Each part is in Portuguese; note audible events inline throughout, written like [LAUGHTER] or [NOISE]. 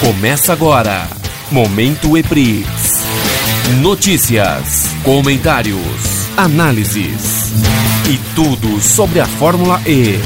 Começa agora. Momento EPRIX. Notícias, comentários, análises e tudo sobre a Fórmula E.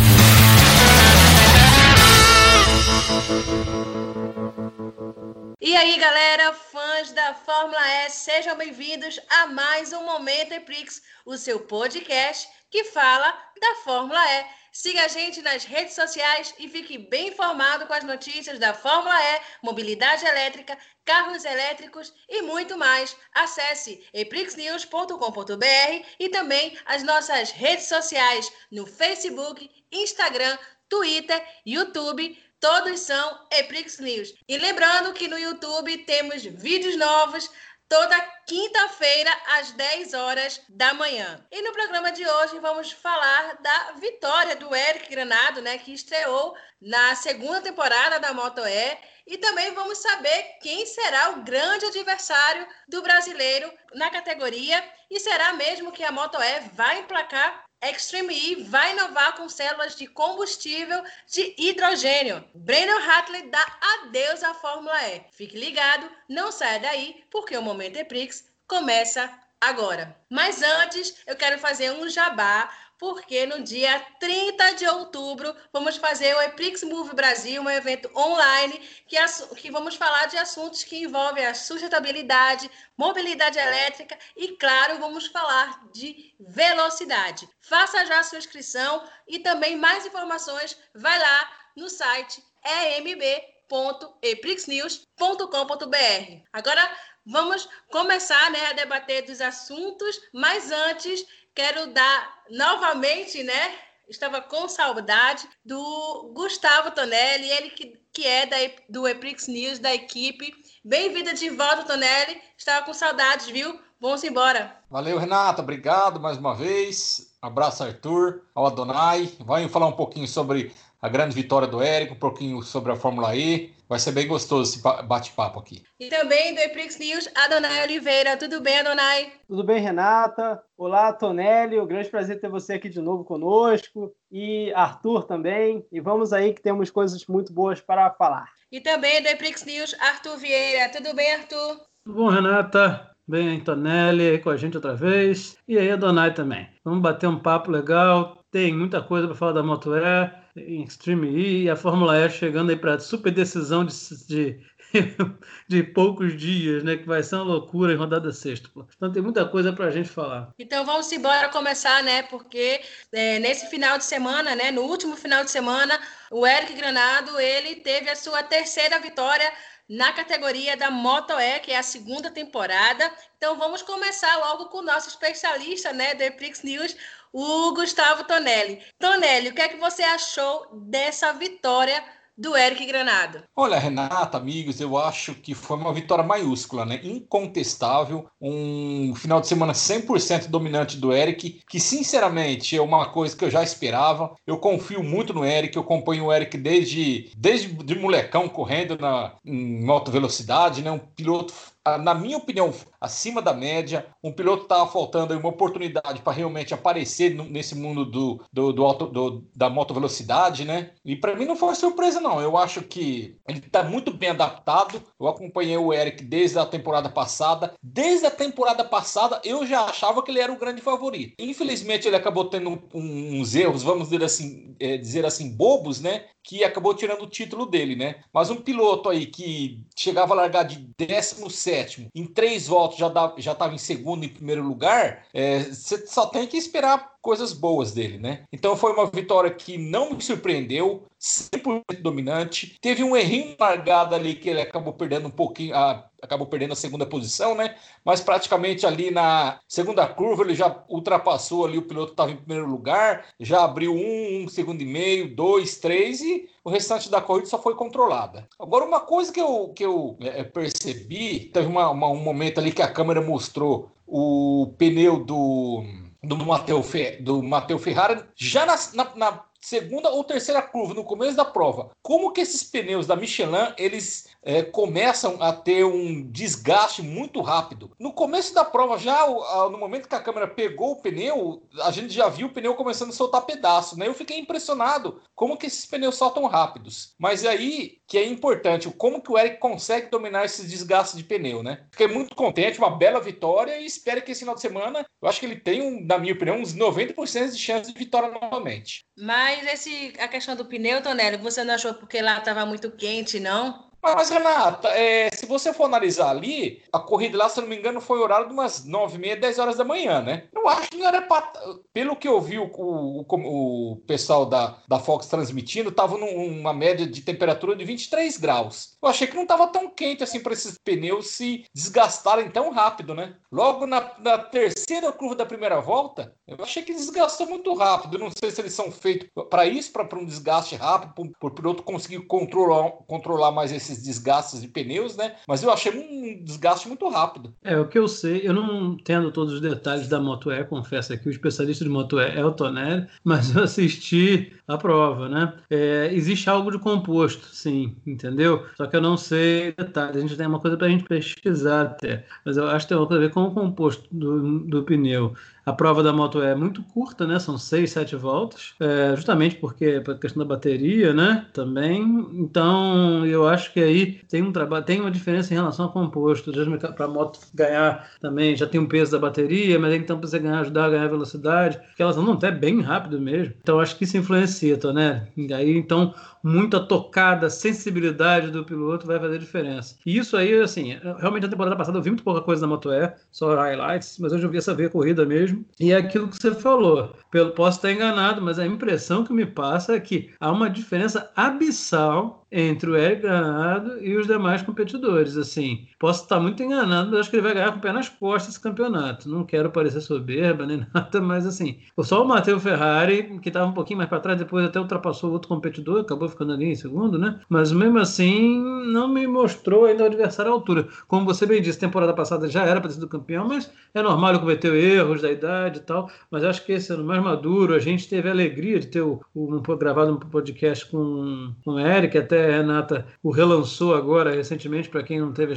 E aí, galera, fãs da Fórmula E, sejam bem-vindos a mais um Momento EPRIX, o seu podcast que fala da Fórmula E. Siga a gente nas redes sociais e fique bem informado com as notícias da Fórmula E, mobilidade elétrica, carros elétricos e muito mais. Acesse eprixnews.com.br e também as nossas redes sociais no Facebook, Instagram, Twitter, YouTube. Todos são Eprix News. E lembrando que no YouTube temos vídeos novos toda quinta-feira às 10 horas da manhã. E no programa de hoje vamos falar da vitória do Eric Granado, né, que estreou na segunda temporada da Moto E, e também vamos saber quem será o grande adversário do brasileiro na categoria e será mesmo que a Moto E vai emplacar Extreme E vai inovar com células de combustível de hidrogênio. Brandon Hatley dá adeus à Fórmula E. Fique ligado, não saia daí, porque o Momento Eprix começa agora. Mas antes, eu quero fazer um jabá porque no dia 30 de outubro vamos fazer o Eprix Move Brasil, um evento online que, que vamos falar de assuntos que envolvem a sustentabilidade, mobilidade elétrica e, claro, vamos falar de velocidade. Faça já a sua inscrição e também mais informações, vai lá no site emb.eprixnews.com.br. Agora vamos começar né, a debater dos assuntos, mas antes quero dar novamente, né? Estava com saudade do Gustavo Tonelli, ele que, que é da, do Eprix News, da equipe. Bem-vinda de volta, Tonelli. Estava com saudades, viu? Vamos embora. Valeu, Renata. Obrigado mais uma vez. Abraço, Arthur, ao Adonai. Vamos falar um pouquinho sobre a grande vitória do Érico, um pouquinho sobre a Fórmula E. Vai ser bem gostoso esse bate-papo aqui. E também do Eprix News, Adonai Oliveira. Tudo bem, Adonai? Tudo bem, Renata? Olá, Tonelli. O grande prazer ter você aqui de novo conosco. E Arthur também. E vamos aí que temos coisas muito boas para falar. E também do Eprix News, Arthur Vieira. Tudo bem, Arthur? Tudo bom, Renata? Bem, Antonelli aí com a gente outra vez. E aí, Adonai também. Vamos bater um papo legal. Tem muita coisa para falar da Moto E em Extreme E a Fórmula E chegando aí para super decisão de, de, [LAUGHS] de, poucos dias, né? Que vai ser uma loucura em rodada sexta. Então tem muita coisa para a gente falar. Então vamos embora começar, né? Porque é, nesse final de semana, né? No último final de semana, o Eric Granado ele teve a sua terceira vitória na categoria da Moto E, que é a segunda temporada. Então vamos começar logo com o nosso especialista, né, do Eprix News, o Gustavo Tonelli. Tonelli, o que é que você achou dessa vitória do Eric Granado. Olha, Renata, amigos, eu acho que foi uma vitória maiúscula, né? Incontestável, um final de semana 100% dominante do Eric, que sinceramente é uma coisa que eu já esperava. Eu confio muito no Eric, eu acompanho o Eric desde desde de molecão correndo na em alta velocidade, né? Um piloto na minha opinião, acima da média. Um piloto estava faltando uma oportunidade para realmente aparecer nesse mundo do, do, do, auto, do da moto velocidade, né? E para mim não foi surpresa, não. Eu acho que ele está muito bem adaptado. Eu acompanhei o Eric desde a temporada passada. Desde a temporada passada, eu já achava que ele era o grande favorito. Infelizmente, ele acabou tendo uns erros, vamos dizer assim, é, dizer assim, bobos, né? Que acabou tirando o título dele, né? Mas um piloto aí que chegava a largar de 17 sétimo, em três voltas já já estava em segundo e primeiro lugar, você é, só tem que esperar coisas boas dele, né? Então foi uma vitória que não me surpreendeu, 100% dominante. Teve um errinho largado ali que ele acabou perdendo um pouquinho, a, acabou perdendo a segunda posição, né? Mas praticamente ali na segunda curva ele já ultrapassou ali, o piloto estava em primeiro lugar, já abriu um, um segundo e meio, dois, três e o restante da corrida só foi controlada. Agora, uma coisa que eu, que eu é, percebi, teve uma, uma, um momento ali que a câmera mostrou o pneu do do Matteo, Fe, do Matteo Ferrari já na, na, na, segunda ou terceira curva, no começo da prova, como que esses pneus da Michelin, eles é, começam a ter um desgaste muito rápido. No começo da prova, já no momento que a câmera pegou o pneu, a gente já viu o pneu começando a soltar pedaço, né? Eu fiquei impressionado como que esses pneus soltam rápidos. Mas aí que é importante, como que o Eric consegue dominar esses desgastes de pneu, né? Fiquei muito contente, uma bela vitória e espero que esse final de semana, eu acho que ele tem, na minha opinião, uns 90% de chance de vitória novamente. Mas esse, a questão do pneu, Tonelli, você não achou porque lá estava muito quente, não? Mas, Renata, é, se você for analisar ali, a corrida lá, se não me engano, foi horário de umas 9 e meia, 10 horas da manhã, né? Eu acho que não era pra, Pelo que eu vi o, o, o pessoal da, da Fox transmitindo, tava numa média de temperatura de 23 graus. Eu achei que não estava tão quente assim para esses pneus se desgastarem tão rápido, né? Logo na, na, terceira curva da primeira volta, eu achei que desgastou muito rápido. Não sei se eles são feitos para isso, para um desgaste rápido, para o piloto conseguir controlar, controlar mais esses esses desgastes de pneus, né? Mas eu achei um desgaste muito rápido. É, o que eu sei, eu não entendo todos os detalhes da Moto E, confesso aqui, o especialista de Moto E é o Tonelli, mas eu assisti a prova, né? É, existe algo de composto, sim, entendeu? Só que eu não sei detalhes, a gente tem uma coisa para a gente pesquisar até, mas eu acho que tem coisa a ver com o composto do, do pneu. A prova da moto é muito curta, né? São seis, sete voltas, é, justamente porque a questão da bateria, né? Também. Então, eu acho que aí tem um trabalho, tem uma diferença em relação ao composto. Para a moto ganhar também já tem um peso da bateria, mas então para você ganhar, ajudar a ganhar velocidade, porque elas andam até bem rápido mesmo. Então, acho que isso influencia, né? E aí, então, muita tocada, sensibilidade do piloto vai fazer diferença. E isso aí, assim, realmente na temporada passada eu vi muito pouca coisa na Moto E, só highlights, mas hoje eu vi essa ver corrida mesmo. E é aquilo que você falou. Pelo, posso estar enganado, mas a impressão que me passa é que há uma diferença abissal entre o Eric Granado e os demais competidores. Assim, posso estar muito enganado, mas acho que ele vai ganhar com o pé nas costas esse campeonato. Não quero parecer soberba nem [LAUGHS] nada, mas assim, só o Matheus Ferrari, que estava um pouquinho mais para trás, depois até ultrapassou outro competidor, acabou ficando ali em segundo, né? Mas mesmo assim, não me mostrou ainda o adversário à altura. Como você bem disse, temporada passada já era para ter sido campeão, mas é normal ele cometer erros da idade e tal. Mas acho que esse ano mais maduro, a gente teve a alegria de ter o, o, um, gravado um podcast com, com o Eric, até Renata o relançou agora recentemente, para quem não teve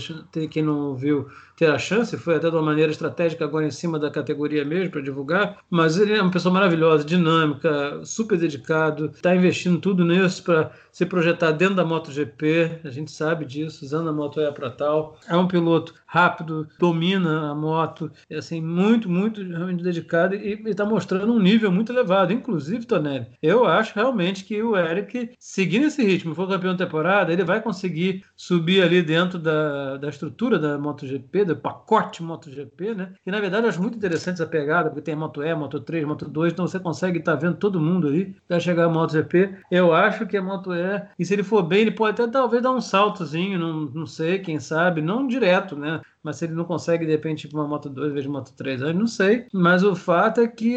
quem não viu ter a chance, foi até de uma maneira estratégica agora em cima da categoria mesmo para divulgar, mas ele é uma pessoa maravilhosa, dinâmica, super dedicado, está investindo tudo nisso para se projetar dentro da MotoGP, a gente sabe disso, usando a Moto E para tal. É um piloto rápido, domina a moto, é assim, muito, muito realmente dedicado e está mostrando um nível muito elevado. Inclusive, Tonelli, eu acho realmente que o Eric, seguindo esse ritmo, for campeão da temporada, ele vai conseguir subir ali dentro da, da estrutura da MotoGP, do pacote MotoGP, né? E na verdade eu acho muito interessante essa pegada, porque tem Moto E, Moto 3, Moto 2, então você consegue estar tá vendo todo mundo ali até chegar a MotoGP. Eu acho que a Moto E, e se ele for bem, ele pode até talvez dar um saltozinho, não, não sei, quem sabe, não direto, né? mas se ele não consegue, de repente, ir para uma Moto 2 em vez de Moto 3, eu não sei. Mas o fato é que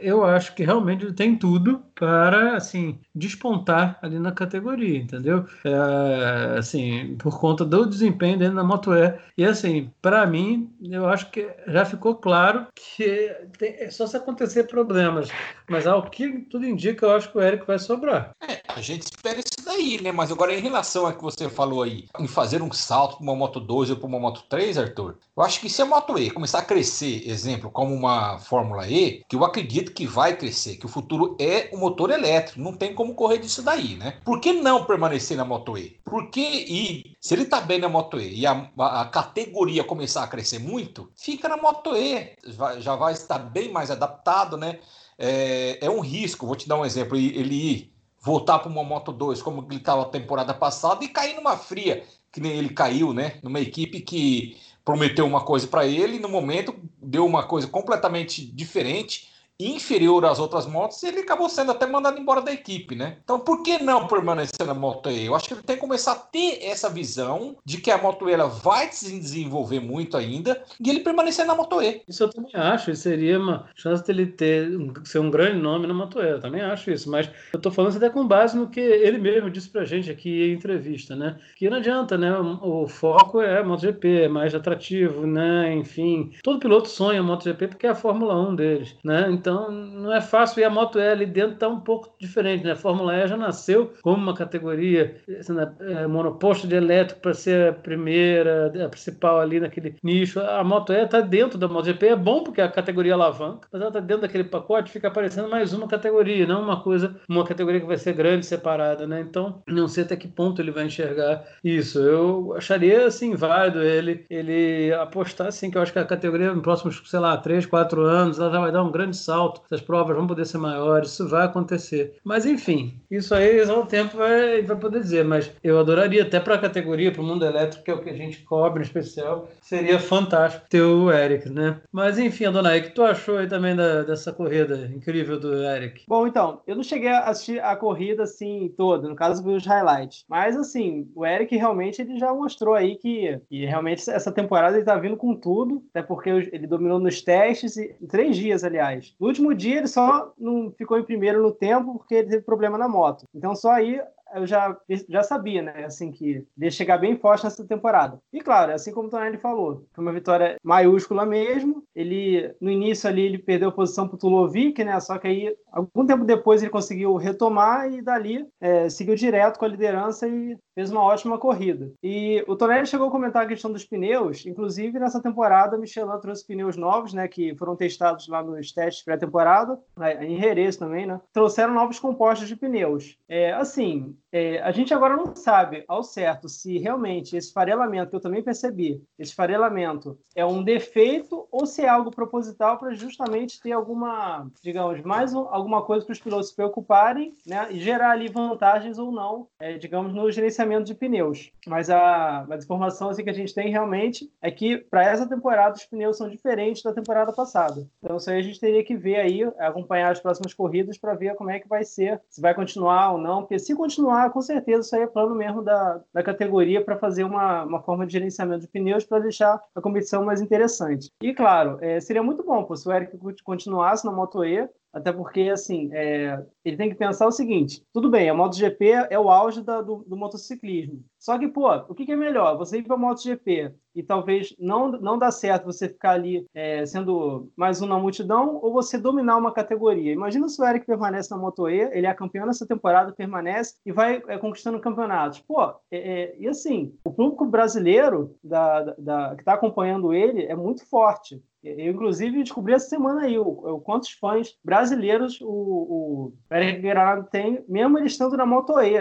eu acho que realmente ele tem tudo para, assim, despontar ali na categoria, entendeu? É, assim, por conta do desempenho dele na Moto E. E, assim, para mim, eu acho que já ficou claro que tem, é só se acontecer problemas. Mas ao que tudo indica, eu acho que o Eric vai sobrar. É, a gente espera isso daí, né? Mas agora, em relação a que você falou aí, em fazer um salto para uma Moto 2 ou para uma Moto 3, Arthur, eu acho que se a Moto E começar a crescer, exemplo, como uma Fórmula E, que eu acredito que vai crescer, que o futuro é o motor elétrico, não tem como correr disso daí, né? Por que não permanecer na Moto E? Porque, e se ele tá bem na Moto E e a, a, categoria começar a crescer muito, fica na Moto E, já vai estar bem mais adaptado, né? É, é um risco, vou te dar um exemplo, ele ir voltar para uma Moto 2 como ele estava a temporada passada e cair numa fria que nem ele caiu, né? Numa equipe que prometeu uma coisa para ele, e no momento deu uma coisa completamente diferente inferior às outras motos e ele acabou sendo até mandado embora da equipe, né? Então por que não permanecer na Moto E? Eu acho que ele tem que começar a ter essa visão de que a Moto E ela vai se desenvolver muito ainda e ele permanecer na Moto E. Isso eu também acho, isso seria uma chance dele ter ser um grande nome na Moto E, eu também acho isso, mas eu tô falando até com base no que ele mesmo disse pra gente aqui em entrevista, né? Que não adianta, né? O foco é a MotoGP, é mais atrativo, né? Enfim, todo piloto sonha a MotoGP porque é a Fórmula 1 deles, né? Então não é fácil e a Moto E ali dentro está um pouco diferente, né? A Fórmula E já nasceu como uma categoria é, monoposto de elétrico para ser a primeira, a principal ali naquele nicho. A Moto E está dentro da MotoGP, é bom porque a categoria alavanca, mas ela está dentro daquele pacote, fica aparecendo mais uma categoria, não uma coisa, uma categoria que vai ser grande, separada, né? Então, não sei até que ponto ele vai enxergar isso. Eu acharia, assim, válido ele, ele apostar, assim, que eu acho que a categoria nos próximos, sei lá, 3, 4 anos, ela já vai dar um grande salto, essas provas vão poder ser maiores, isso vai acontecer. Mas, enfim, isso aí só o tempo vai, vai poder dizer, mas eu adoraria até para a categoria, para o mundo elétrico, que é o que a gente cobre em especial, seria fantástico ter o Eric, né? Mas, enfim, Adonai, o que tu achou aí também da, dessa corrida incrível do Eric? Bom, então, eu não cheguei a assistir a corrida, assim, toda, no caso, vi os highlights, mas, assim, o Eric realmente, ele já mostrou aí que, que realmente essa temporada ele tá vindo com tudo, até porque ele dominou nos testes, e, em três dias, aliás. No último dia, ele só não ficou em primeiro no tempo porque ele teve problema na moto. Então, só aí eu já, já sabia, né, assim, que ia chegar bem forte nessa temporada. E claro, assim como o Tonelli falou, foi uma vitória maiúscula mesmo. Ele, no início ali, ele perdeu a posição para o Tulovic, né, só que aí, algum tempo depois, ele conseguiu retomar e dali é, seguiu direto com a liderança e fez uma ótima corrida. E o Tonelli chegou a comentar a questão dos pneus, inclusive nessa temporada, Michelin trouxe pneus novos, né, que foram testados lá nos testes pré-temporada, em Jerez também, né, trouxeram novos compostos de pneus. É, assim, é, a gente agora não sabe ao certo se realmente esse farelamento, que eu também percebi, esse farelamento é um defeito ou se é algo proposital para justamente ter alguma, digamos, mais um, alguma coisa para os pilotos se preocuparem né, e gerar ali vantagens ou não, é, digamos, no gerenciamento de pneus. Mas a, a informação assim, que a gente tem realmente é que para essa temporada os pneus são diferentes da temporada passada. Então isso aí a gente teria que ver aí, acompanhar as próximas corridas para ver como é que vai ser, se vai continuar ou não, porque se continuar, com certeza isso aí é plano mesmo da, da categoria para fazer uma, uma forma de gerenciamento de pneus para deixar a competição mais interessante. E claro, é, seria muito bom pô, se o Eric continuasse na Moto E, até porque, assim, é, ele tem que pensar o seguinte: tudo bem, a MotoGP é o auge da, do, do, motociclismo. Só que, pô, o que, que é melhor? Você ir para a MotoGP e talvez não, não dá certo você ficar ali é, sendo mais um na multidão ou você dominar uma categoria. Imagina se o Eric permanece na Moto E, ele é campeão nessa temporada, permanece e vai é, conquistando campeonatos. Pô, é, é e assim, o público brasileiro da, da, da que está acompanhando ele é muito forte. Eu, inclusive, descobri essa semana aí o, o quantos fãs brasileiros o, o Eric tem, mesmo ele estando na Moto E.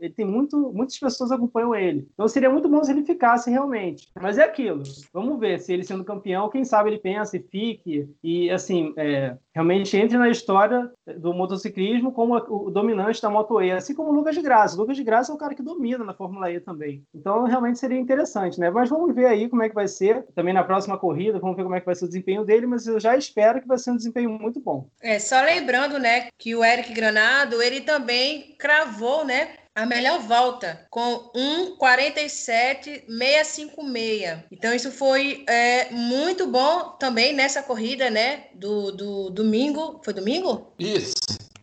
Ele tem muito, muitas pessoas acompanham ele. Então seria muito bom se ele ficasse realmente. Mas é aquilo. Vamos ver se ele sendo campeão, quem sabe ele pensa e fique. E assim, é, realmente entre na história do motociclismo como o dominante da Moto E, assim como o Lucas de Graça. O Lucas de Graça é o cara que domina na Fórmula E também. Então realmente seria interessante, né? Mas vamos ver aí como é que vai ser. Também na próxima corrida, vamos ver como é que vai ser o desempenho dele, mas eu já espero que vai ser um desempenho muito bom. É, só lembrando, né, que o Eric Granado, ele também cravou, né, a melhor volta com 1,47,656. Então, isso foi é, muito bom também nessa corrida, né? Do, do domingo. Foi domingo? Isso.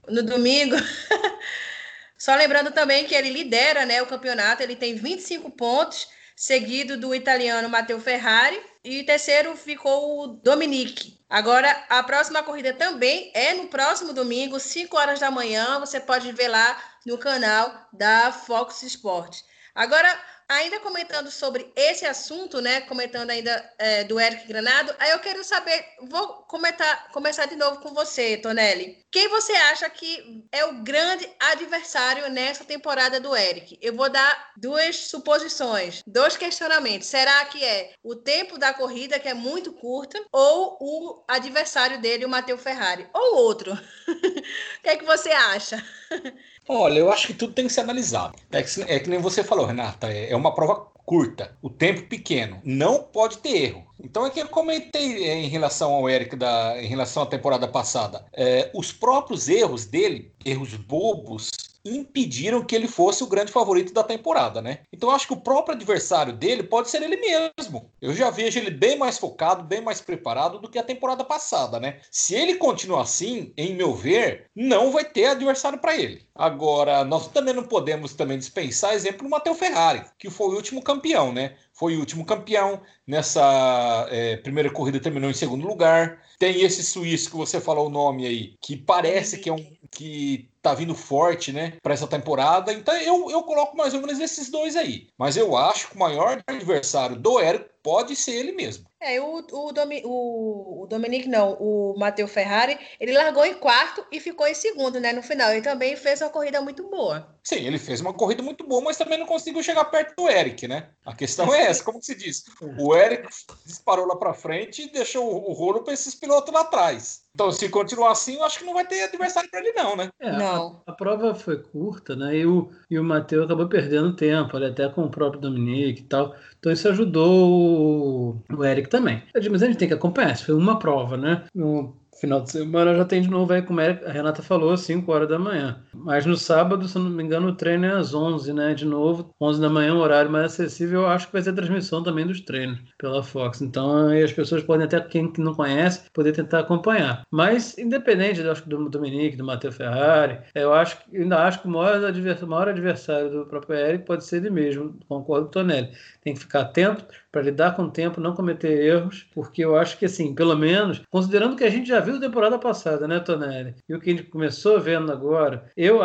No domingo. [LAUGHS] Só lembrando também que ele lidera né, o campeonato, ele tem 25 pontos, seguido do italiano Matteo Ferrari, e terceiro ficou o Dominique. Agora, a próxima corrida também é no próximo domingo, 5 horas da manhã. Você pode ver lá no canal da Fox Sports. Agora, ainda comentando sobre esse assunto, né? Comentando ainda é, do Eric Granado, aí eu quero saber, vou comentar, começar de novo com você, Tonelli. Quem você acha que é o grande adversário nessa temporada do Eric? Eu vou dar duas suposições, dois questionamentos. Será que é o tempo da corrida, que é muito curta, ou o adversário dele, o Matheus Ferrari? Ou outro? [LAUGHS] o que é que você acha? [LAUGHS] Olha, eu acho que tudo tem que ser analisado. É que, é que nem você falou, Renata, é, é uma prova curta, o tempo pequeno, não pode ter erro. Então é que eu comentei é, em relação ao Eric da, em relação à temporada passada, é, os próprios erros dele, erros bobos, impediram que ele fosse o grande favorito da temporada, né? Então acho que o próprio adversário dele pode ser ele mesmo. Eu já vejo ele bem mais focado, bem mais preparado do que a temporada passada, né? Se ele continuar assim, em meu ver, não vai ter adversário para ele. Agora, nós também não podemos também dispensar exemplo do Matteo Ferrari, que foi o último campeão, né? Foi o último campeão. Nessa é, primeira corrida terminou em segundo lugar. Tem esse suíço que você falou o nome aí, que parece que é um que tá vindo forte, né, para essa temporada. Então eu, eu coloco mais ou menos esses dois aí. Mas eu acho que o maior adversário do Érico pode ser ele mesmo. É, o, o, Domi, o, o Dominique, não, o Matteo Ferrari, ele largou em quarto e ficou em segundo, né, no final. Ele também fez uma corrida muito boa. Sim, ele fez uma corrida muito boa, mas também não conseguiu chegar perto do Eric, né? A questão é essa, como se diz? O Eric disparou lá para frente e deixou o rolo para esses pilotos lá atrás. Então, se continuar assim, eu acho que não vai ter adversário para ele, não, né? É, não. A, a, prova foi curta, né? E o, e o Matheus acabou perdendo tempo, ali, até com o próprio Dominique e tal. Então, isso ajudou o, o Eric também. Mas a gente tem que acompanhar, isso foi uma prova, né? No, Final de semana já tem de novo aí, como a Renata falou, 5 horas da manhã. Mas no sábado, se não me engano, o treino é às 11, né? De novo, 11 da manhã, um horário mais acessível. Eu acho que vai ser transmissão também dos treinos pela Fox. Então, aí as pessoas podem até, quem não conhece, poder tentar acompanhar. Mas, independente, eu acho que do Dominique, do Matheus Ferrari, eu acho ainda acho que o maior, adversário, o maior adversário do próprio Eric pode ser ele mesmo, concordo com o Tonelli. Tem que ficar atento para lidar com o tempo, não cometer erros, porque eu acho que, assim, pelo menos, considerando que a gente já viu a temporada passada, né, Tonelli? E o que a gente começou vendo agora, eu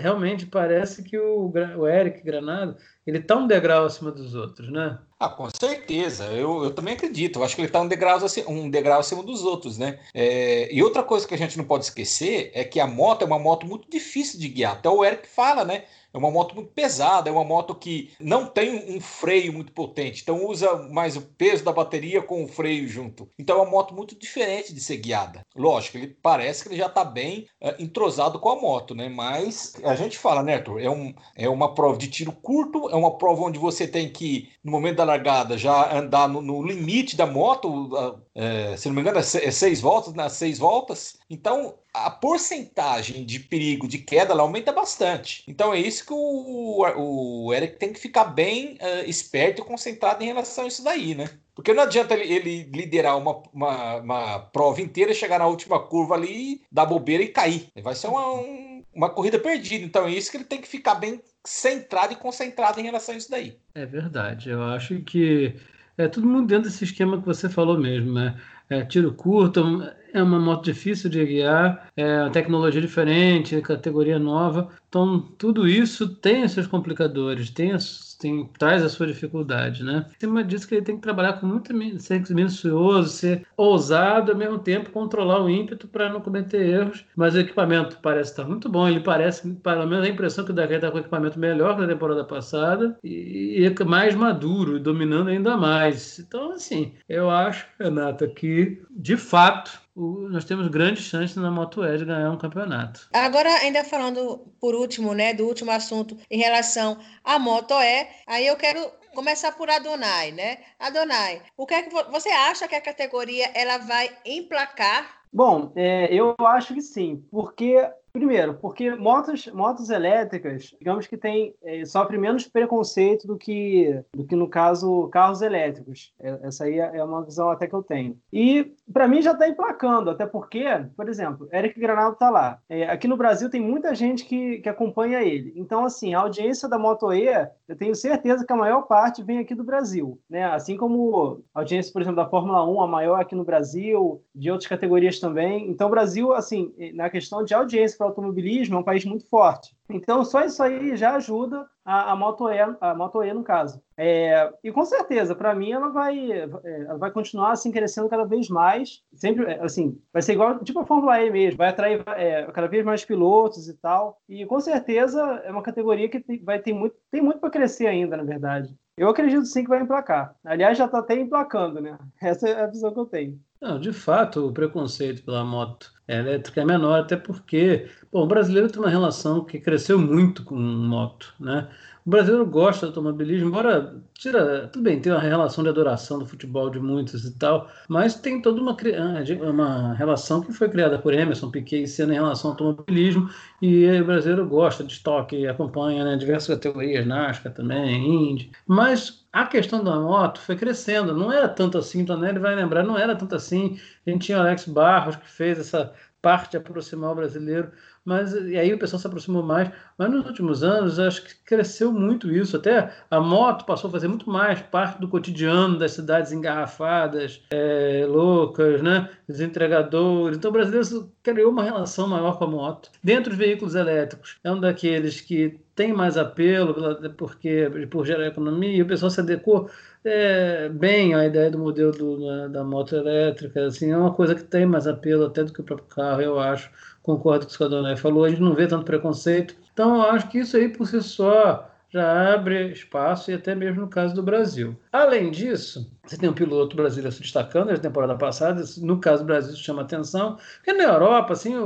realmente parece que o, o Eric Granado ele está um degrau acima dos outros, né? Ah, com certeza. Eu, eu também acredito. Eu acho que ele está um degrau, um degrau acima dos outros, né? É, e outra coisa que a gente não pode esquecer é que a moto é uma moto muito difícil de guiar. Até o Eric fala, né? É uma moto muito pesada, é uma moto que não tem um freio muito potente, então usa mais o peso da bateria com o freio junto. Então é uma moto muito diferente de ser guiada. Lógico, ele parece que ele já está bem uh, entrosado com a moto, né? Mas a gente fala, né, Arthur? É, um, é uma prova de tiro curto, é uma prova onde você tem que, no momento da largada, já andar no, no limite da moto, é, se não me engano, é, é seis voltas, nas né? seis voltas. Então a porcentagem de perigo de queda ela aumenta bastante. Então é isso que o, o Eric tem que ficar bem uh, esperto e concentrado em relação a isso daí, né? Porque não adianta ele, ele liderar uma, uma, uma, prova inteira, chegar na última curva ali, dar bobeira e cair. Vai ser uma, um, uma corrida perdida. Então é isso que ele tem que ficar bem centrado e concentrado em relação a isso daí. É verdade. Eu acho que é todo mundo dentro desse esquema que você falou mesmo, né? É, tiro curto, é uma moto difícil de guiar, é uma tecnologia diferente, categoria nova. Então, tudo isso tem os seus complicadores, tem, as, tem traz a sua dificuldade, né? Tem uma disso que ele tem que trabalhar com muito ser minucioso, ser ousado, ao mesmo tempo controlar o ímpeto para não cometer erros. Mas o equipamento parece estar muito bom, ele parece, pelo menos a impressão que o Dakar está com o equipamento melhor que na temporada passada e, e mais maduro, dominando ainda mais. Então, assim, eu acho, Renata, que de fato o, nós temos grandes chances na Moto E de ganhar um campeonato. Agora, ainda falando por último, né, do último assunto em relação à Moto E, aí eu quero começar por Adonai, né? Adonai, o que é que você acha que a categoria ela vai emplacar? Bom, é, eu acho que sim, porque Primeiro, porque motos, motos elétricas, digamos que tem, é, sofrem menos preconceito do que, do que, no caso, carros elétricos. É, essa aí é uma visão até que eu tenho. E, para mim, já está emplacando, até porque, por exemplo, Eric Granado está lá. É, aqui no Brasil tem muita gente que, que acompanha ele. Então, assim, a audiência da Moto E, eu tenho certeza que a maior parte vem aqui do Brasil. Né? Assim como a audiência, por exemplo, da Fórmula 1, a maior aqui no Brasil, de outras categorias também. Então, o Brasil, assim, na questão de audiência para automobilismo é um país muito forte. Então, só isso aí já ajuda a, a Moto E, a Moto E no caso. É, e com certeza, para mim, ela vai, é, ela vai continuar assim crescendo cada vez mais. Sempre, é, assim, vai ser igual tipo a Fórmula E mesmo, vai atrair é, cada vez mais pilotos e tal. E com certeza é uma categoria que tem, vai ter muito, tem muito para crescer ainda, na verdade. Eu acredito sim que vai emplacar. Aliás, já está até emplacando, né? Essa é a visão que eu tenho. Não, de fato, o preconceito pela moto elétrica é menor, até porque bom, o brasileiro tem uma relação que cresceu muito com moto. Né? O brasileiro gosta do automobilismo, embora tira, tudo bem, tem uma relação de adoração do futebol de muitos e tal, mas tem toda uma, ah, uma relação que foi criada por Emerson Piquet e Senna em relação ao automobilismo, e o brasileiro gosta de estoque, acompanha né, diversas categorias, NASCAR também, Indy, mas a questão da moto foi crescendo, não era tanto assim, então ele vai lembrar, não era tanto assim, a gente tinha o Alex Barros que fez essa parte de aproximar o brasileiro mas e aí o pessoal se aproximou mais. Mas nos últimos anos, acho que cresceu muito isso. Até a moto passou a fazer muito mais parte do cotidiano das cidades engarrafadas, é, loucas, né? Os entregadores. Então o brasileiro criou uma relação maior com a moto. Dentro dos veículos elétricos, é um daqueles que tem mais apelo, porque por gerar economia, e o pessoal se adequou é, bem à ideia do modelo do, da moto elétrica. Assim, é uma coisa que tem mais apelo até do que o próprio carro, eu acho concordo com o que o Adonai falou, a gente não vê tanto preconceito. Então, eu acho que isso aí por si só já abre espaço, e até mesmo no caso do Brasil. Além disso, você tem um piloto brasileiro se destacando na temporada passada, no caso do Brasil isso chama atenção, porque na Europa, assim,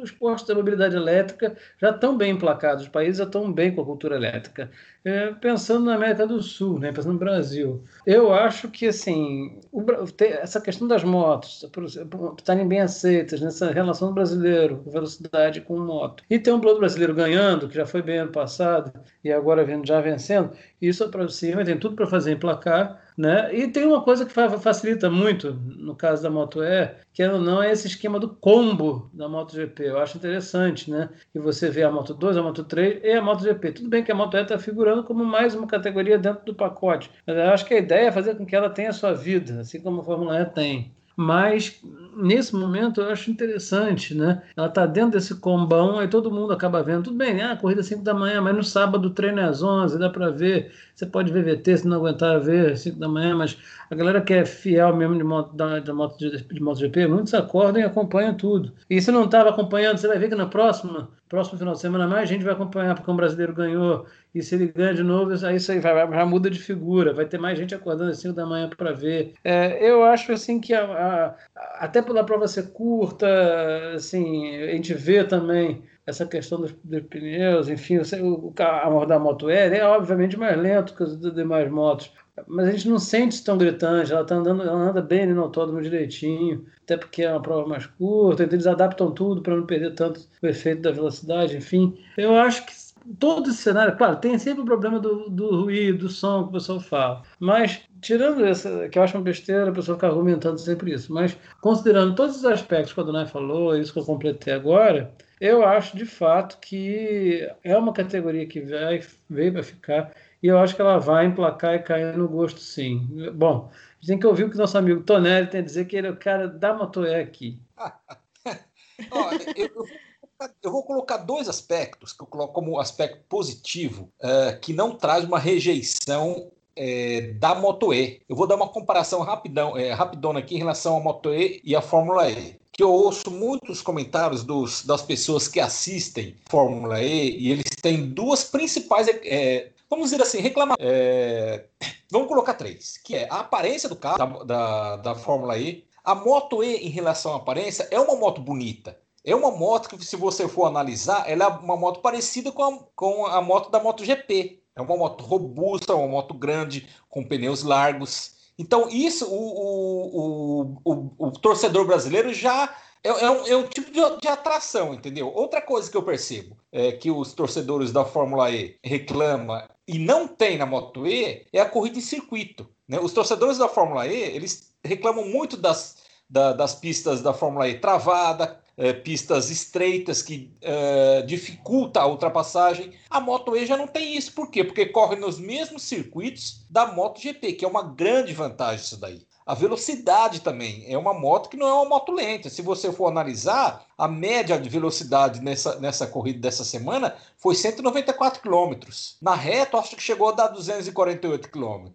os postos da mobilidade elétrica já estão bem emplacados, os países já estão bem com a cultura elétrica. É, pensando na América do Sul, né, pensando no Brasil, eu acho que, assim, o, essa questão das motos estarem bem aceitas nessa relação do brasileiro, velocidade com moto, e ter um piloto brasileiro ganhando, que já foi bem ano passado, e agora já vencendo, isso aproxima, tem tudo para fazer emplacar, né? E tem uma coisa que facilita muito, no caso da Moto E, que é, não é esse esquema do combo da MotoGP. Eu acho interessante, né? E você vê a Moto 2, a Moto 3 e a MotoGP. Tudo bem que a Moto E está figurando como mais uma categoria dentro do pacote, mas eu acho que a ideia é fazer com que ela tenha a sua vida, assim como a Fórmula E tem mas nesse momento eu acho interessante, né? Ela está dentro desse combão, aí todo mundo acaba vendo, tudo bem, né? corrida 5 da manhã, mas no sábado o treino é às 11, dá para ver. Você pode ver VT se não aguentar ver 5 da manhã, mas a galera que é fiel mesmo de moto, da, da moto, de, MotoGP, muitos acordam e acompanham tudo. E se não estava acompanhando, você vai ver que na próxima, próximo final de semana, mais gente vai acompanhar, porque um brasileiro ganhou e se ele ganha de novo, aí isso aí vai, já muda de figura, vai ter mais gente acordando às 5 da manhã para ver. É, eu acho assim que a, a, até pela prova ser curta, assim, a gente vê também essa questão dos, dos pneus, enfim, o, o, a da moto é, é obviamente mais lento que as demais motos, mas a gente não sente tão gritante, ela tá andando, ela anda bem no autódromo direitinho, até porque é uma prova mais curta, então eles adaptam tudo para não perder tanto o efeito da velocidade, enfim. Eu acho que todo esse cenário, claro, tem sempre o problema do, do ruído, do som que o pessoal fala. Mas, tirando essa, que eu acho uma besteira a pessoa ficar argumentando sempre isso, mas considerando todos os aspectos que a Donai falou, isso que eu completei agora, eu acho de fato que é uma categoria que vai, veio para ficar e eu acho que ela vai emplacar e cair no gosto sim. Bom, a gente tem que ouvir o que nosso amigo Tonelli tem a dizer, que ele é o cara da Motoé aqui. [LAUGHS] eu, eu eu vou colocar dois aspectos que eu coloco como aspecto positivo, uh, que não traz uma rejeição é, da Moto E. Eu vou dar uma comparação rapidão, é, rapidona aqui em relação à Moto E e à Fórmula E. Que eu ouço muitos comentários dos, das pessoas que assistem Fórmula E e eles têm duas principais, é, vamos dizer assim, reclamar. vamos colocar três, que é a aparência do carro da, da, da Fórmula E. A Moto E, em relação à aparência, é uma moto bonita é uma moto que, se você for analisar, ela é uma moto parecida com a, com a moto da MotoGP. É uma moto robusta, uma moto grande, com pneus largos. Então, isso o, o, o, o torcedor brasileiro já é, é, um, é um, tipo de, de, atração, entendeu? Outra coisa que eu percebo é que os torcedores da Fórmula E reclamam e não tem na Moto E é a corrida em circuito. Né? Os torcedores da Fórmula E eles reclamam muito das, da, das pistas da Fórmula E travada, é, pistas estreitas que é, dificulta a ultrapassagem. A Moto E já não tem isso. Por quê? Porque corre nos mesmos circuitos da MotoGP, que é uma grande vantagem isso daí. A velocidade também é uma moto que não é uma moto lenta. Se você for analisar, a média de velocidade nessa, nessa corrida dessa semana foi 194 km. Na reta, acho que chegou a dar 248 km.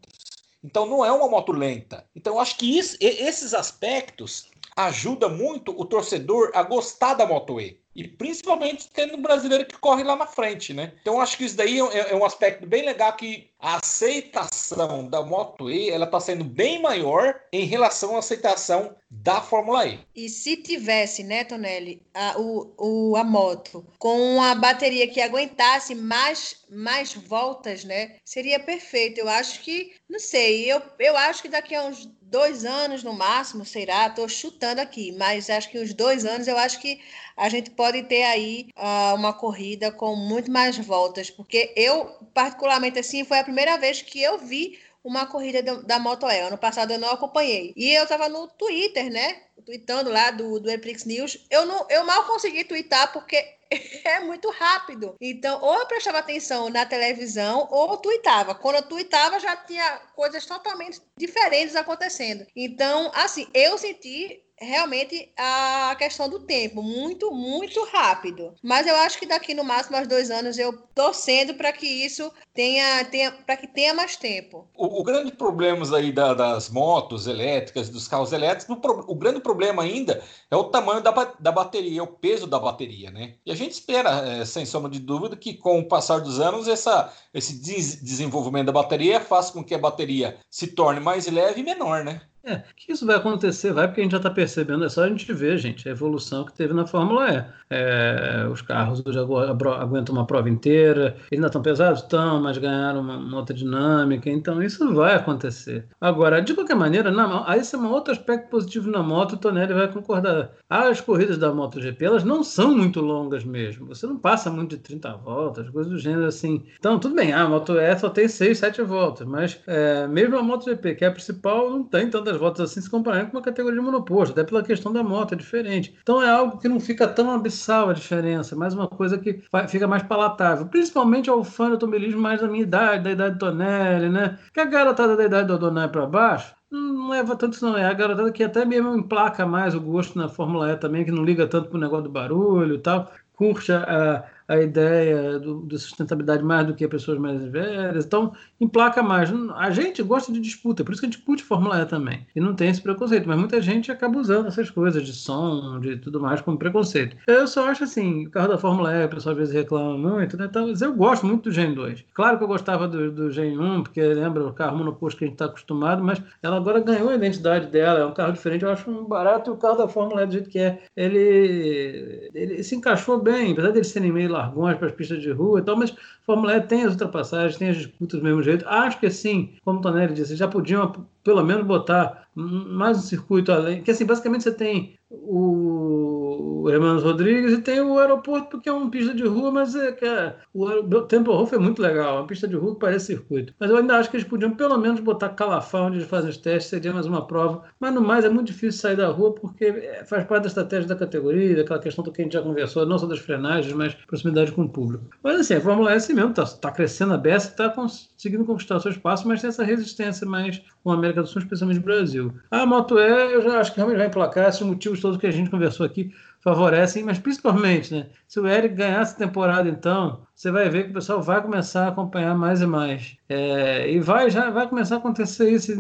Então não é uma moto lenta. Então acho que isso, esses aspectos ajuda muito o torcedor a gostar da Moto E. E principalmente tendo um brasileiro que corre lá na frente, né? Então acho que isso daí é, é um aspecto bem legal que a aceitação da Moto E ela está sendo bem maior em relação à aceitação da Fórmula E. E se tivesse, né, Tonelli, a, o, o, a moto com uma bateria que aguentasse mais, mais voltas, né, seria perfeito. Eu acho que, não sei, eu, eu acho que daqui a uns dois anos no máximo, será? Estou chutando aqui, mas acho que uns dois anos eu acho que a gente pode ter aí uh, uma corrida com muito mais voltas, porque eu, particularmente assim, foi a primeira vez que eu vi uma corrida da Moto E. Ano passado eu não acompanhei. E eu estava no Twitter, né? Tweetando lá do, do Eprix News. Eu, não, eu mal consegui twittar porque [LAUGHS] é muito rápido. Então, ou eu prestava atenção na televisão ou eu tweetava. Quando eu tweetava, já tinha coisas totalmente diferentes acontecendo. Então, assim, eu senti realmente a questão do tempo, muito, muito rápido. Mas eu acho que daqui no máximo aos dois anos eu torcendo para que isso tenha, tenha para que tenha mais tempo. O, o grande problema aí da, das motos elétricas, dos carros elétricos, o, o, grande problema ainda é o tamanho da, da bateria, o peso da bateria, né? E a gente espera, é, sem sombra de dúvida, que com o passar dos anos essa, esse des desenvolvimento da bateria faça com que a bateria se torne mais leve e menor, né? É, que isso vai acontecer, vai, porque a gente já está percebendo, é só a gente ver, gente, a evolução que teve na Fórmula E. É, os carros hoje aguentam uma prova inteira, ainda estão pesados? Estão, mas ganharam uma, uma, outra dinâmica, então isso vai acontecer. Agora, de qualquer maneira, na, esse é um outro aspecto positivo na moto, o Tonelli vai concordar. As corridas da MotoGP, elas não são muito longas mesmo, você não passa muito de 30 voltas, coisas do gênero assim. Então, tudo bem, a Moto E só tem 6, 7 voltas, mas é, mesmo a MotoGP, que é a principal, não tem tanta tantas voltas assim se comparando com uma categoria de monoposto, até pela questão da moto, é diferente. Então é algo que não fica tão abissal a diferença, mais uma coisa que fica mais palatável, principalmente ao fã do automobilismo mais da minha idade, da idade do Tonelli, né? Que a garotada da idade do Adonai para baixo, não leva tanto isso não. É a garotada que até mesmo emplaca mais o gosto na Fórmula E também, que não liga tanto pro negócio do barulho e tal, curte a, a ideia do, de sustentabilidade mais do que pessoas mais velhas. Então, emplaca mais. A gente gosta de disputa, por isso que a gente curte Fórmula E também. E não tem esse preconceito, mas muita gente acaba usando essas coisas de som, de tudo mais, como preconceito. Eu só acho assim, o carro da Fórmula E, o pessoal às vezes reclama muito, né? Então, mas eu gosto muito do Gen 2. Claro que eu gostava do, do Gen 1, porque lembra o carro monoposto que a gente está acostumado, mas ela agora ganhou a identidade dela, é um carro diferente, eu acho um barato e o carro da Fórmula E do jeito que é. Ele, ele se encaixou bem, apesar dele serem meio largões para as pistas de rua e tal, mas Fórmula E tem as ultrapassagens, tem as disputas do mesmo jeito. Acho que sim, como o Tonelli disse, já podiam pelo menos botar mais um circuito além. Que assim, basicamente você tem o Hermanos Rodrigues e tem o aeroporto, porque é uma pista de rua, mas é que é, o Temple Roof é muito legal, é uma pista de rua que parece circuito. Mas eu ainda acho que eles podiam pelo menos botar Calafá, onde eles fazem os testes, seria mais uma prova. Mas no mais é muito difícil sair da rua, porque é, faz parte da estratégia da categoria, daquela questão do que a gente já conversou, não só das frenagens, mas proximidade com o público. Mas assim, a Fórmula S mesmo está tá crescendo a beça, está conseguindo conquistar o seu espaço, mas tem essa resistência mais com a América do Sul, especialmente o Brasil. A Moto E, eu já acho que realmente vai emplacar esses motivos todos que a gente conversou aqui favorecem, mas principalmente, né? Se o Eric ganhar essa temporada, então, você vai ver que o pessoal vai começar a acompanhar mais e mais. É, e vai já vai começar a acontecer isso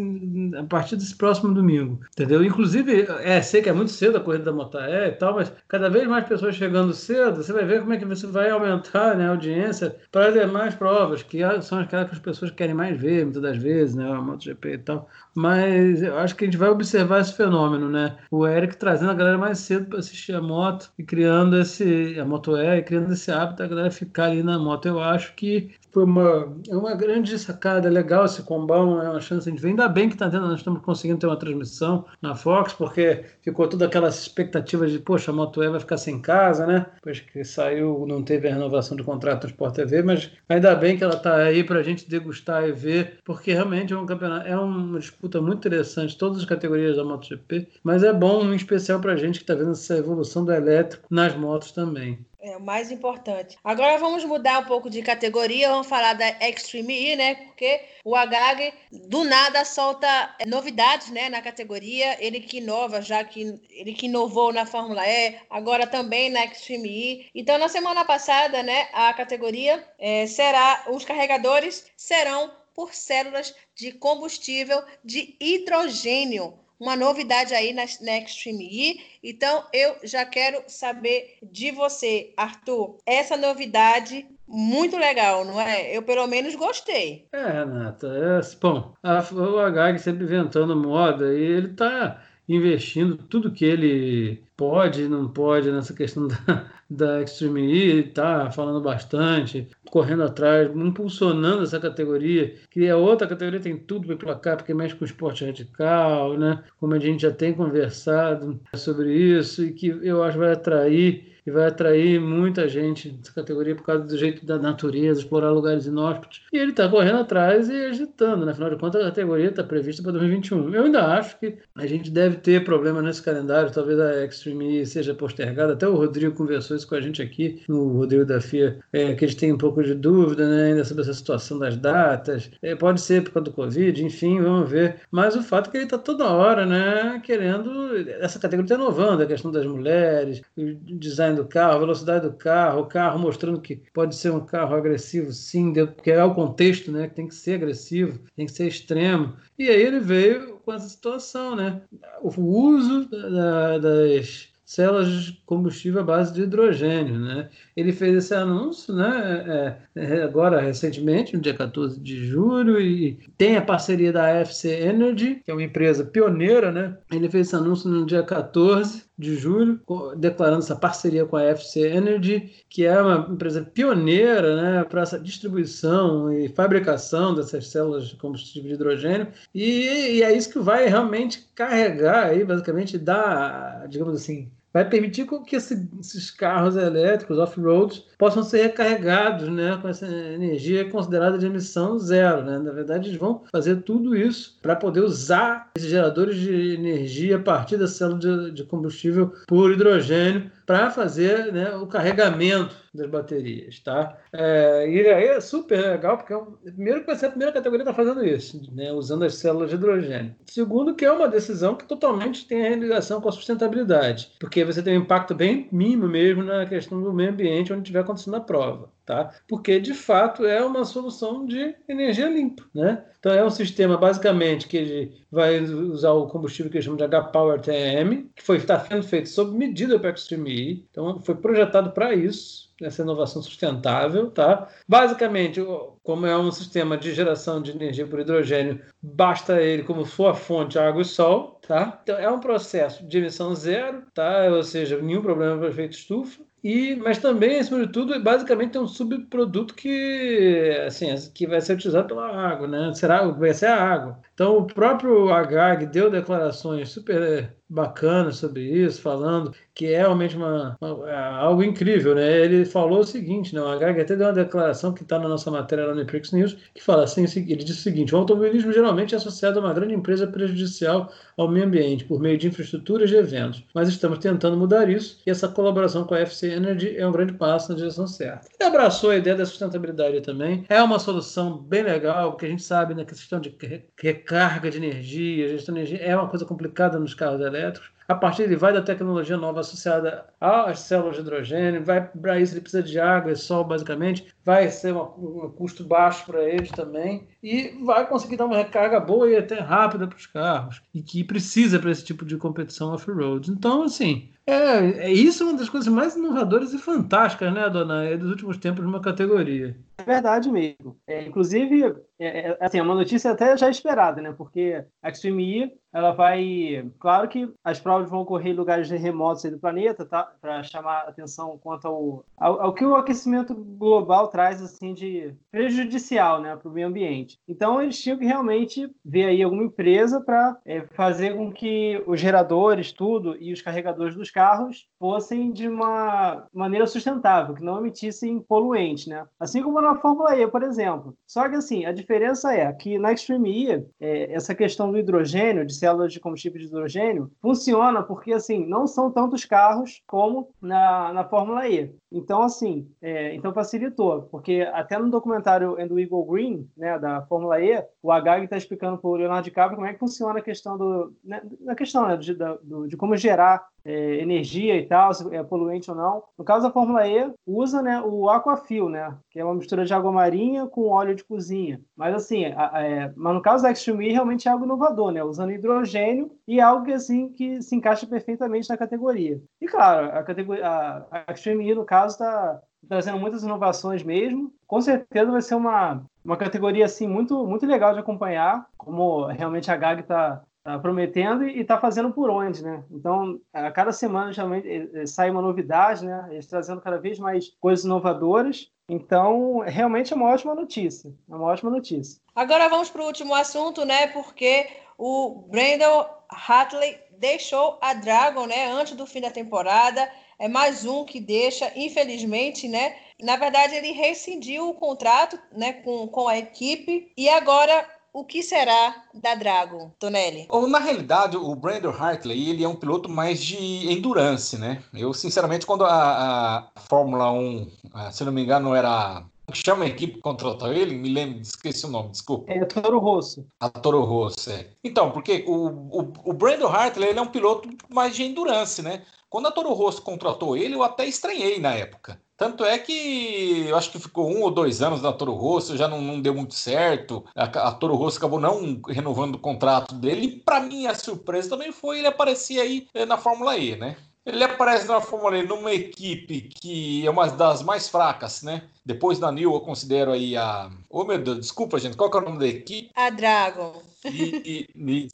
a partir desse próximo domingo, entendeu? Inclusive, é, sei que é muito cedo a corrida da Motaé e tal, mas cada vez mais pessoas chegando cedo, você vai ver como é que você vai aumentar né, a audiência para ter mais provas, que são aquelas que as pessoas querem mais ver, muitas das vezes, né? A MotoGP e tal. Mas eu acho que a gente vai observar esse fenômeno, né? O Eric trazendo a galera mais cedo para assistir a moto e criando esse a Moto e criando esse hábito da galera ficar ali na moto. Eu acho que foi uma, é uma grande sacada, é legal esse combão, é uma chance de ver. Ainda bem que tá tendo, nós estamos conseguindo ter uma transmissão na Fox, porque ficou toda aquela expectativa de, poxa, a Moto E vai ficar sem casa, né? Depois que saiu, não teve a renovação do contrato do Sport TV, mas ainda bem que ela está aí para a gente degustar e ver, porque realmente é um campeonato, é uma disputa muito interessante, todas as categorias da MotoGP, mas é bom, em especial para a gente que está vendo essa evolução do elétrico nas motos também. É o mais importante. Agora vamos mudar um pouco de categoria, vamos falar da Extreme E, né? Porque o HG do nada solta novidades, né, na categoria. Ele que inova, já que ele que inovou na Fórmula E, agora também na Extreme E. Então, na semana passada, né, a categoria é, será os carregadores serão por células de combustível de hidrogênio uma novidade aí na, na Extreme E. Então, eu já quero saber de você, Arthur, essa novidade muito legal, não é? Eu pelo menos gostei. É, Renata, é, bom, a, o HG sempre inventando moda e ele está investindo tudo que ele pode não pode nessa questão [LAUGHS] da, da Extreme E, está falando bastante, correndo atrás, impulsionando essa categoria, que é outra categoria, tem tudo para placar, porque mexe com o esporte radical, né? como a gente já tem conversado sobre isso, e que eu acho vai atrair e vai atrair muita gente dessa categoria por causa do jeito da natureza, explorar lugares inóspitos. E ele está correndo atrás e agitando, né? afinal de contas a categoria está prevista para 2021. Eu ainda acho que a gente deve ter problema nesse calendário, talvez a Extreme seja postergada, até o Rodrigo conversou isso com a gente aqui, no Rodrigo da FIA, é, que eles têm um pouco de dúvida né, ainda sobre essa situação das datas, é, pode ser por causa do Covid, enfim, vamos ver. Mas o fato é que ele está toda hora né, querendo, essa categoria está inovando, a questão das mulheres, o design design do carro, a velocidade do carro, o carro mostrando que pode ser um carro agressivo, sim, porque é o contexto, né? Que tem que ser agressivo, tem que ser extremo. E aí ele veio com essa situação, né? O uso da, das células de combustível à base de hidrogênio. Né? Ele fez esse anúncio né, é, é, agora recentemente, no dia 14 de julho, e tem a parceria da FC Energy, que é uma empresa pioneira. Né? Ele fez esse anúncio no dia 14 de julho, declarando essa parceria com a FC Energy, que é uma empresa pioneira né, para essa distribuição e fabricação dessas células de combustível de hidrogênio. E, e é isso que vai realmente carregar, aí, basicamente, dar, digamos assim, vai permitir que esses carros elétricos off-road possam ser recarregados né, com essa energia considerada de emissão zero. Né? Na verdade, eles vão fazer tudo isso para poder usar esses geradores de energia a partir da célula de, de combustível por hidrogênio para fazer né, o carregamento das baterias, tá? É, e aí é super legal, porque é um, primeiro que vai ser a primeira categoria que está fazendo isso, né, usando as células de hidrogênio. Segundo que é uma decisão que totalmente tem ligação com a sustentabilidade, porque você tem um impacto bem mínimo mesmo na questão do meio ambiente onde estiver acontecendo a prova tá? Porque de fato é uma solução de energia limpa, né? Então é um sistema basicamente que vai usar o combustível que eles chamam de H-Power TM, que foi está sendo feito sob medida para Extreme E, então foi projetado para isso essa inovação sustentável, tá? Basicamente, como é um sistema de geração de energia por hidrogênio, basta ele como sua fonte água e sol, tá? Então é um processo de emissão zero, tá? Ou seja, nenhum problema para efeito estufa. E, mas também, acima de tudo, basicamente tem um subproduto que, assim, que vai ser utilizado pela água, né? Será, vai ser a água. Então, o próprio Agag deu declarações super bacanas sobre isso, falando que é realmente uma, uma, é algo incrível, né? Ele falou o seguinte, né? O Agag até deu uma declaração que está na nossa matéria lá no Prix News, que fala assim, ele disse o seguinte, o automobilismo geralmente é associado a uma grande empresa prejudicial ao meio ambiente, por meio de infraestruturas de eventos, mas estamos tentando mudar isso, e essa colaboração com a FC Energy é um grande passo na direção certa. Ele abraçou a ideia da sustentabilidade também, é uma solução bem legal, porque a gente sabe né, que a questão de recarga de energia, gestão de energia, é uma coisa complicada nos carros elétricos, a partir ele vai da tecnologia nova associada às células de hidrogênio, vai para isso ele precisa de água e sol basicamente, vai ser uma, um custo baixo para eles também e vai conseguir dar uma recarga boa e até rápida para os carros e que precisa para esse tipo de competição off-road. Então, assim, é, é isso uma das coisas mais inovadoras e fantásticas, né, dona, é dos últimos tempos numa categoria. É verdade mesmo. É, inclusive, é, é, assim, é uma notícia até já esperada, né? Porque a Extreme E, ela vai... Claro que as provas vão ocorrer em lugares remotos do planeta, tá? Para chamar atenção quanto ao, ao, ao, que o aquecimento global traz, assim, de prejudicial, né? Para o meio ambiente. Então, eles tinham que realmente ver aí alguma empresa para é, fazer com que os geradores, tudo, e os carregadores dos carros fossem de uma maneira sustentável, que não emitissem poluentes, né? Assim como na Fórmula E, por exemplo. Só que, assim, a diferença é que na Extreme E, é, essa questão do hidrogênio, de células de combustível de hidrogênio, funciona porque, assim, não são tantos carros como na, na Fórmula E. Então, assim, é, então facilitou, porque até no documentário do Eagle Green, né, da Fórmula E, o Agag está explicando para o Leonardo DiCaprio como é que funciona a questão do, né, na questão né, de, do, de como gerar é, energia e tal, se é poluente ou não. No caso da Fórmula E, usa né, o Aquafil, né, que é uma mistura de água marinha com óleo de cozinha. Mas assim, a, a, é, mas no caso da Extreme E, realmente é algo inovador, né, usando hidrogênio e algo que assim que se encaixa perfeitamente na categoria. E claro, a categoria, a, a E no caso está trazendo muitas inovações mesmo. Com certeza vai ser uma, uma categoria assim muito muito legal de acompanhar, como realmente a GAG está tá prometendo e está fazendo por onde, né? Então, a cada semana geralmente eh, eh, sai uma novidade, né? Eles trazendo cada vez mais coisas inovadoras. Então, realmente é uma ótima notícia. É uma ótima notícia. Agora vamos para o último assunto, né? Porque o Brandon Hatley deixou a Dragon, né? Antes do fim da temporada. É mais um que deixa, infelizmente, né? Na verdade, ele rescindiu o contrato, né? Com, com a equipe e agora o que será da Dragon, Tonelli? Na realidade, o Brandon Hartley ele é um piloto mais de endurance, né? Eu, sinceramente, quando a, a Fórmula 1, se não me engano, era chama a equipe que contratou ele? Me lembro, esqueci o nome, desculpa. É Toro Rosso. A Toro Rosso, é. Então, porque o, o, o Brandon Hartley ele é um piloto mais de endurance, né? Quando a Toro Rosso contratou ele, eu até estranhei na época. Tanto é que eu acho que ficou um ou dois anos na Toro Rosso, já não, não deu muito certo. A, a, Toro Rosso acabou não renovando o contrato dele. E para mim a surpresa também foi ele aparecer aí eh, na Fórmula E, né? Ele aparece na Fórmula E numa equipe que é uma das mais fracas, né? Depois da New, eu considero aí a. Oh, meu Deus, desculpa, gente. Qual que é o nome da equipe? A Dragon. E, e,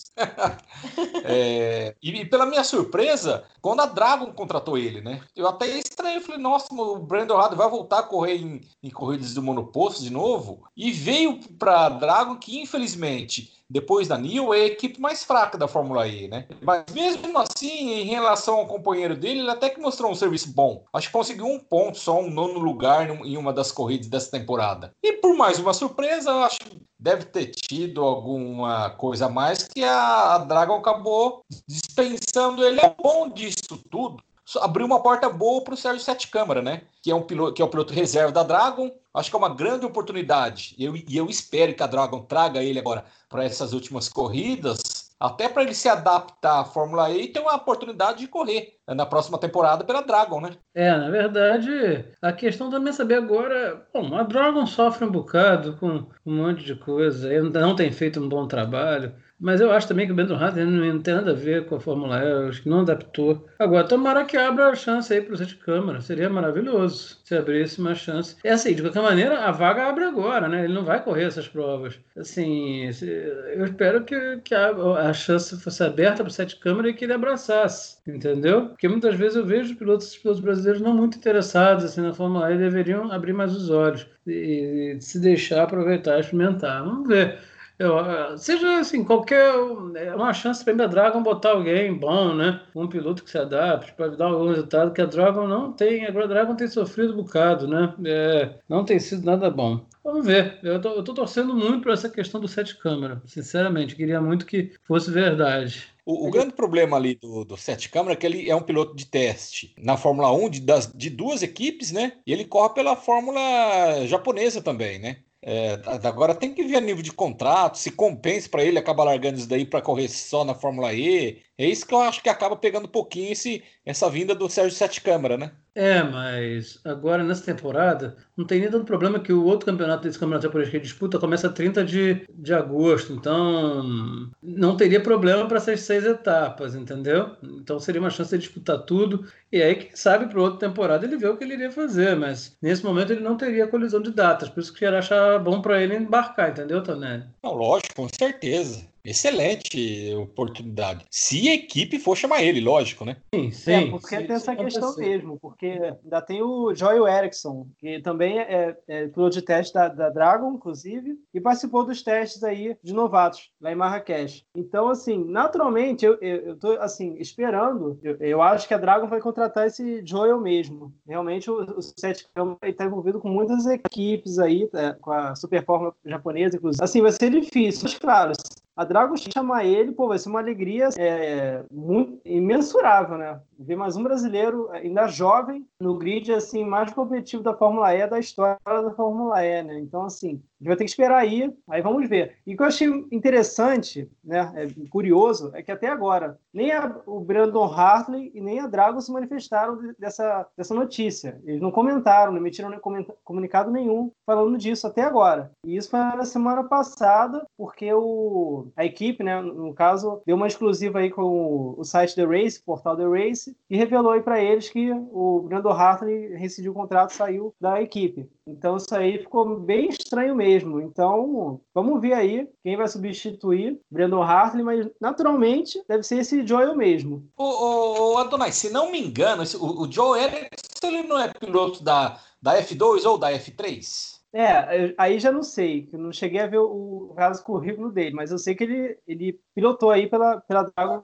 é, e, pela minha surpresa, quando a Dragon contratou ele, né? Eu até estranhei, falei, nossa, o Brandon Hartley vai voltar a correr em, em corridas do monoposto de novo. E veio para Dragon que, infelizmente, depois da New, é a equipe mais fraca da Fórmula E, né? Mas mesmo assim, em relação ao companheiro dele, ele até que mostrou um serviço bom. Acho que conseguiu um ponto, só um nono lugar em uma das corridas dessa temporada. E por mais uma surpresa, acho deve ter tido alguma coisa a mais que a Dragon acabou dispensando ele. É bom disso tudo abriu uma porta boa para o Sérgio Sete Câmara, né? Que é um piloto, que é o piloto reserva da Dragon. Acho que é uma grande oportunidade. Eu, e eu espero que a Dragon traga ele agora para essas últimas corridas, até para ele se adaptar à Fórmula E e ter uma oportunidade de correr na próxima temporada pela Dragon, né? É, na verdade, a questão também é saber agora. Bom, a Dragon sofre um bocado com um monte de coisa, não tem feito um bom trabalho. Mas eu acho também que o Bento Hunter não tem nada a ver com a Fórmula E, acho que não adaptou. Agora, tomara que abra a chance aí para o de câmara, seria maravilhoso se abrisse uma chance. É assim, de qualquer maneira, a vaga abre agora, né? Ele não vai correr essas provas. Assim, eu espero que, que a, a chance fosse aberta para o sete câmara e que ele abraçasse, entendeu? Porque muitas vezes eu vejo pilotos, pilotos brasileiros não muito interessados assim, na Fórmula E, deveriam abrir mais os olhos e, e se deixar aproveitar experimentar. Vamos ver. Eu, seja assim, qualquer. É uma chance para a Dragon botar alguém bom, né? Um piloto que se adapte para dar algum resultado que a Dragon não tem. A Dragon tem sofrido um bocado, né? É, não tem sido nada bom. Vamos ver. Eu tô, eu tô torcendo muito para essa questão do sete câmera. Sinceramente, queria muito que fosse verdade. O, o, grande problema ali do, do Sete Câmara é que ele é um piloto de teste na Fórmula 1 de, das, de duas equipes, né? E ele corre pela Fórmula japonesa também, né? É, agora tem que ver a nível de contrato, se compensa para ele acabar largando isso daí para correr só na Fórmula E. É isso que eu acho que acaba pegando um pouquinho esse, essa vinda do Sérgio Sete Câmara, né? É, mas agora nessa temporada não tem nem tanto problema que o outro campeonato desse campeonato japonês que disputa começa 30 de, de agosto, então não teria problema para essas seis etapas, entendeu? Então seria uma chance de disputar tudo e aí, quem sabe, para outra temporada ele vê o que ele iria fazer, mas nesse momento ele não teria colisão de datas, por isso que eu ia achar bom para ele embarcar, entendeu, Tonelli? Não, lógico, com certeza excelente oportunidade. Se a equipe for chamar ele, lógico, né? Sim, sim. É, porque sim, tem essa questão mesmo, porque ainda tem o Joel Erickson, que também é, é piloto de teste da, da, Dragon, inclusive, e participou dos testes aí de novatos lá em Marrakech. Então, assim, naturalmente, eu, eu, eu tô, assim, esperando, eu, eu acho que a Dragon vai contratar esse Joel mesmo. Realmente, o, o Sete está envolvido com muitas equipes aí, é, com a Super Fórmula japonesa, inclusive. Assim, vai ser difícil, mas claro, a Dragon chamar ele, pô, vai ser uma alegria é, muito imensurável, né? Ver mais um brasileiro ainda jovem no grid assim mais competitivo da Fórmula E da história da Fórmula E, né? Então assim, gente vai ter que esperar aí, aí vamos ver. E o que eu achei interessante, né, é, curioso, é que até agora nem a, o Brandon Hartley e nem a Drago se manifestaram dessa, dessa notícia. Eles não comentaram, não emitiram nem comunicado nenhum falando disso até agora. E isso foi na semana passada, porque o, a equipe, né, no caso, deu uma exclusiva aí com o, o site The Race, o portal The Race, e revelou aí para eles que o Brandon Hartley rescindiu o contrato saiu da equipe. Então isso aí ficou bem estranho mesmo. Então vamos ver aí quem vai substituir Brandon Hartley, mas naturalmente deve ser esse Joel mesmo. Ô, ô, ô Adonai, se não me engano, o, o Joe Erickson ele não é piloto da, da F2 ou da F3? É, aí já não sei, eu não cheguei a ver o, o caso currículo dele, mas eu sei que ele, ele pilotou aí pela, pela Dragon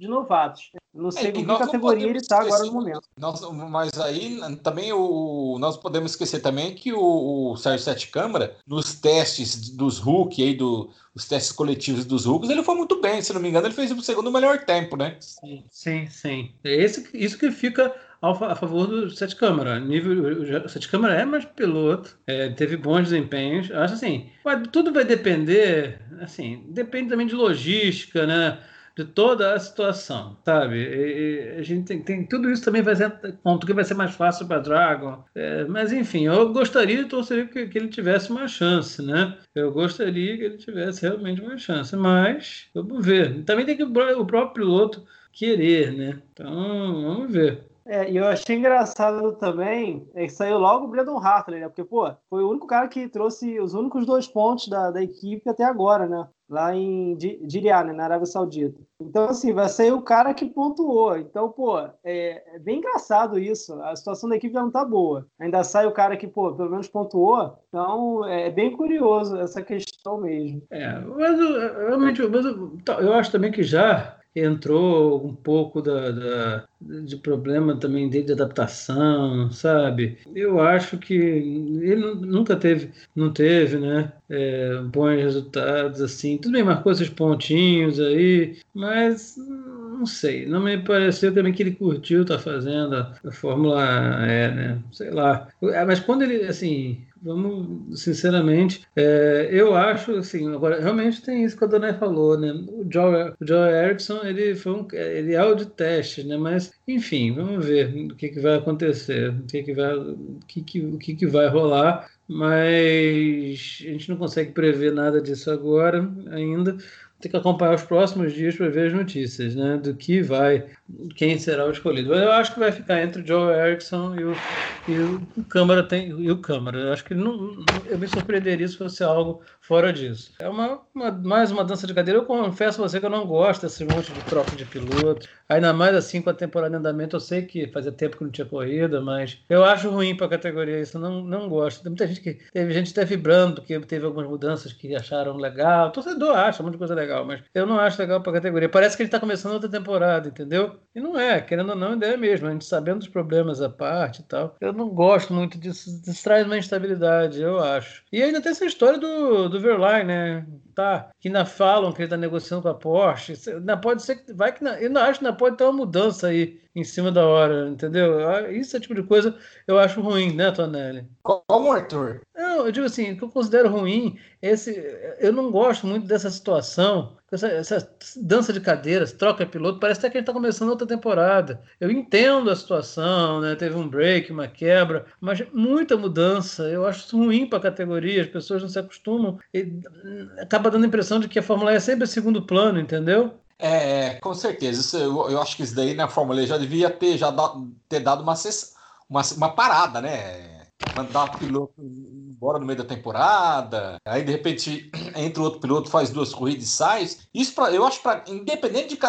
de novatos. Não sei é, em que categoria ele está agora no momento. Nós, mas aí também o, nós podemos esquecer também que o, o Sérgio Sete Câmara, nos testes dos Hulk, aí do, os testes coletivos dos Hulks, ele foi muito bem. Se não me engano, ele fez o segundo melhor tempo, né? Sim, sim. sim. É esse, isso que fica a favor do Sete Câmara. Nível, o Sete Câmara é mais piloto, é, teve bons desempenhos. Acho assim, tudo vai depender, assim, depende também de logística, né? De toda a situação, sabe? E, a gente tem, tem, tudo isso também vai ser ponto que vai ser mais fácil para Dragon, é, mas enfim, eu gostaria, torceria que, que ele tivesse uma chance, né? Eu gostaria que ele tivesse realmente uma chance, mas vamos ver. Também tem que o próprio piloto querer, né? Então vamos ver. É, e eu achei engraçado também é que saiu logo o Brandon Hartley, né? Porque, pô, foi o único cara que trouxe os únicos dois pontos da, da equipe até agora, né? Lá em Diriyah, né? na Arábia Saudita. Então, assim, vai sair o cara que pontuou. Então, pô, é, é, bem engraçado isso. A situação da equipe já não tá boa. Ainda sai o cara que, pô, pelo menos pontuou. Então, é bem curioso essa questão mesmo. É, mas realmente, mas eu, eu acho também que já entrou um pouco da, da, de problema também de adaptação, sabe? Eu acho que ele nunca teve, não teve, né? É, bons resultados assim. Tudo bem, marcou esses pontinhos aí, mas não sei. Não me pareceu também que ele curtiu estar tá fazendo a, Fórmula E, né? Sei lá. Mas quando ele, assim, Vamos, sinceramente, é, eu acho assim, agora realmente tem isso que a Dona falou, né? O Joe, o Joe Erickson, ele foi um, ele é o de teste, né? Mas enfim, vamos ver o que, que vai acontecer, o que, que vai, o que, que, o que, que vai rolar. Mas a gente não consegue prever nada disso agora ainda tem que acompanhar os próximos dias para ver as notícias, né? Do que vai, quem será o escolhido. Eu acho que vai ficar entre o Joe Erickson e o, e o Câmara tem e o Câmara. Eu acho que não, eu me surpreenderia se fosse algo fora disso. É uma, uma, mais uma dança de cadeira. Eu confesso a você que eu não gosto desse monte de troca de piloto. Ainda mais assim com a temporada em andamento. Eu sei que fazia tempo que não tinha corrida, mas eu acho ruim para a categoria isso. Eu não, não gosto. Tem muita gente que teve gente até vibrando porque teve algumas mudanças que acharam legal. O torcedor acha um monte de coisa legal, mas eu não acho legal para a categoria. Parece que ele está começando outra temporada, entendeu? E não é, querendo ou não, ideia é mesmo. A gente sabendo dos problemas à parte e tal. Eu não gosto muito disso. Isso traz uma instabilidade, eu acho. E ainda tem essa história do, do Verlaine, né? Tá, que ainda falam que ele está negociando com a Porsche. Ainda pode ser que. Vai que. Eu ainda acho que ainda pode ter uma mudança aí em cima da hora, entendeu? Ah, isso é tipo de coisa eu acho ruim, né, Tonelli? Como, Arthur? Não, eu digo assim, o que eu considero ruim, esse, eu não gosto muito dessa situação, essa, essa dança de cadeiras, troca piloto, parece até que a gente está começando outra temporada. Eu entendo a situação, né? Teve um break, uma quebra, mas muita mudança. Eu acho isso ruim para a categoria, as pessoas não se acostumam. E acaba dando a impressão de que a Fórmula E é sempre segundo plano, entendeu? É, com certeza. Isso, eu, eu, acho que isso daí na Fórmula E já devia ter, já ter dado uma, uma, uma parada, né? mandar o piloto embora no meio da temporada, aí de repente [CLEARS THROAT] entra outro piloto, faz duas corridas e sai. Isso pra, eu acho para independente de,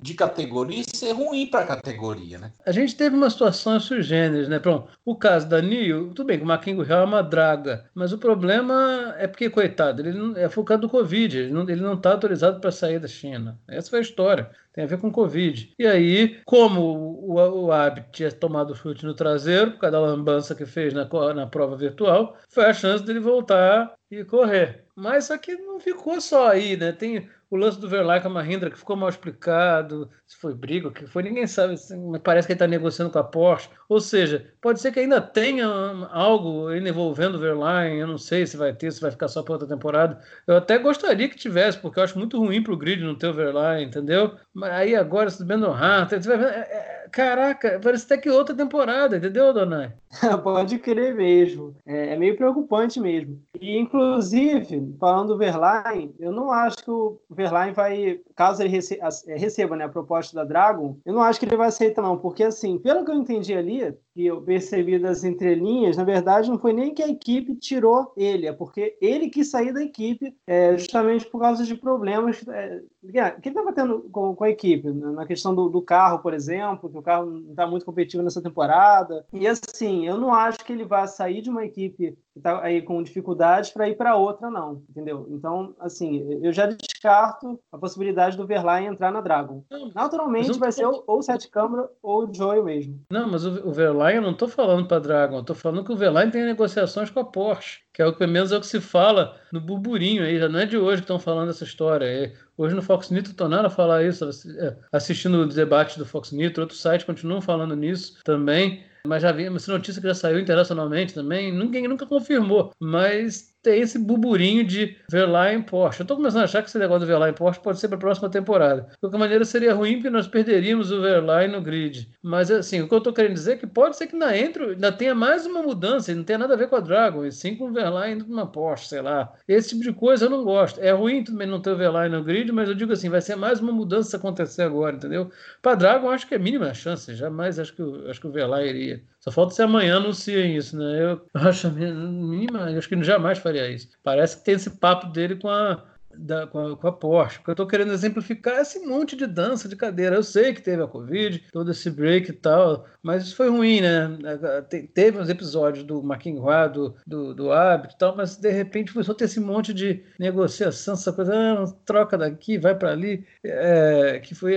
de categoria, isso é ruim para a categoria, né? A gente teve uma situação sui generis, né? Pronto, o caso da Nio, tudo bem que o Maquinho Real é uma draga, mas o problema é porque, coitado, ele não, é focado no Covid, ele não, ele não tá autorizado para sair da China. Essa foi a história tem a ver com Covid. E aí, como o, o, o Ab tinha tomado chute no traseiro, por causa da lambança que fez na, na prova virtual, foi a chance dele voltar e correr. Mas só que não ficou só aí, né? Tem o lance do Verlaine com a Mahindra, que ficou mal explicado, se foi briga, que foi, ninguém sabe. Assim, parece que ele está negociando com a Porsche. Ou seja, pode ser que ainda tenha algo envolvendo o Verlaine. Eu não sei se vai ter, se vai ficar só para outra temporada. Eu até gostaria que tivesse, porque eu acho muito ruim para o grid não ter o Verlaine, entendeu? Mas aí agora, se o Hunter, você vai ver, caraca, parece até que outra temporada, entendeu, Donai? [LAUGHS] Pode crer mesmo. É, é, meio preocupante mesmo. E, inclusive, falando do Verlaine, eu não acho que o Verlaine vai, caso ele receba, é, receba né, a proposta da Dragon, eu não acho que ele vai aceitar, não. Porque, assim, pelo que eu entendi ali, que eu percebi das entrelinhas, na verdade, não foi nem que a equipe tirou ele, é porque ele quis sair da equipe é, justamente por causa de problemas é, que ele estava tendo com, com, a equipe, na questão do, do, carro, por exemplo, que o carro não está muito competitivo nessa temporada. E assim, eu não acho que ele vai sair de uma equipe que está aí com dificuldades para ir para outra, não, entendeu? Então, assim, eu já descarto a possibilidade do Verlaine entrar na Dragon. Naturalmente, vai ser ou, ou o Sete Câmara ou o Joel mesmo. Não, mas o, o Verlaine, eu não estou falando para Dragon, eu estou falando que o Verlaine tem negociações com a Porsche, que é o que pelo menos é o que se fala no burburinho aí, já não é de hoje que estão falando essa história. É, hoje no Fox Nitro tornaram a falar isso, é, assistindo o debate do Fox Nitro, outros sites continuam falando nisso também. Mas já vi essa notícia que já saiu internacionalmente também, ninguém nunca confirmou. Mas tem esse burburinho de Verlaine Porsche. Eu estou começando a achar que esse negócio do Verlaine Porsche pode ser para a próxima temporada. De qualquer maneira, seria ruim porque nós perderíamos o Verlaine no grid. Mas, assim, o que eu estou querendo dizer é que pode ser que ainda, entre, ainda tenha mais uma mudança, e não tenha nada a ver com a Dragon, e sim com o Verlaine numa Porsche, sei lá. Esse tipo de coisa eu não gosto. É ruim também não ter o Verlaine no grid, mas eu digo assim, vai ser mais uma mudança acontecer agora, entendeu? Para Dragon, acho que é mínima a chance. Jamais acho que, acho que o Verlaine iria. Só falta se amanhã anunciem isso, né? Eu [LAUGHS] acho mínima, acho que jamais faria isso. Parece que tem esse papo dele com a da, com, a, com a Porsche. O que eu estou querendo exemplificar é esse monte de dança de cadeira. Eu sei que teve a Covid, todo esse break e tal, mas isso foi ruim, né? Te, teve uns episódios do Marquinhos do, do, do Hábito e tal, mas de repente começou a ter esse monte de negociação, essa coisa, ah, troca daqui, vai para ali, é, que foi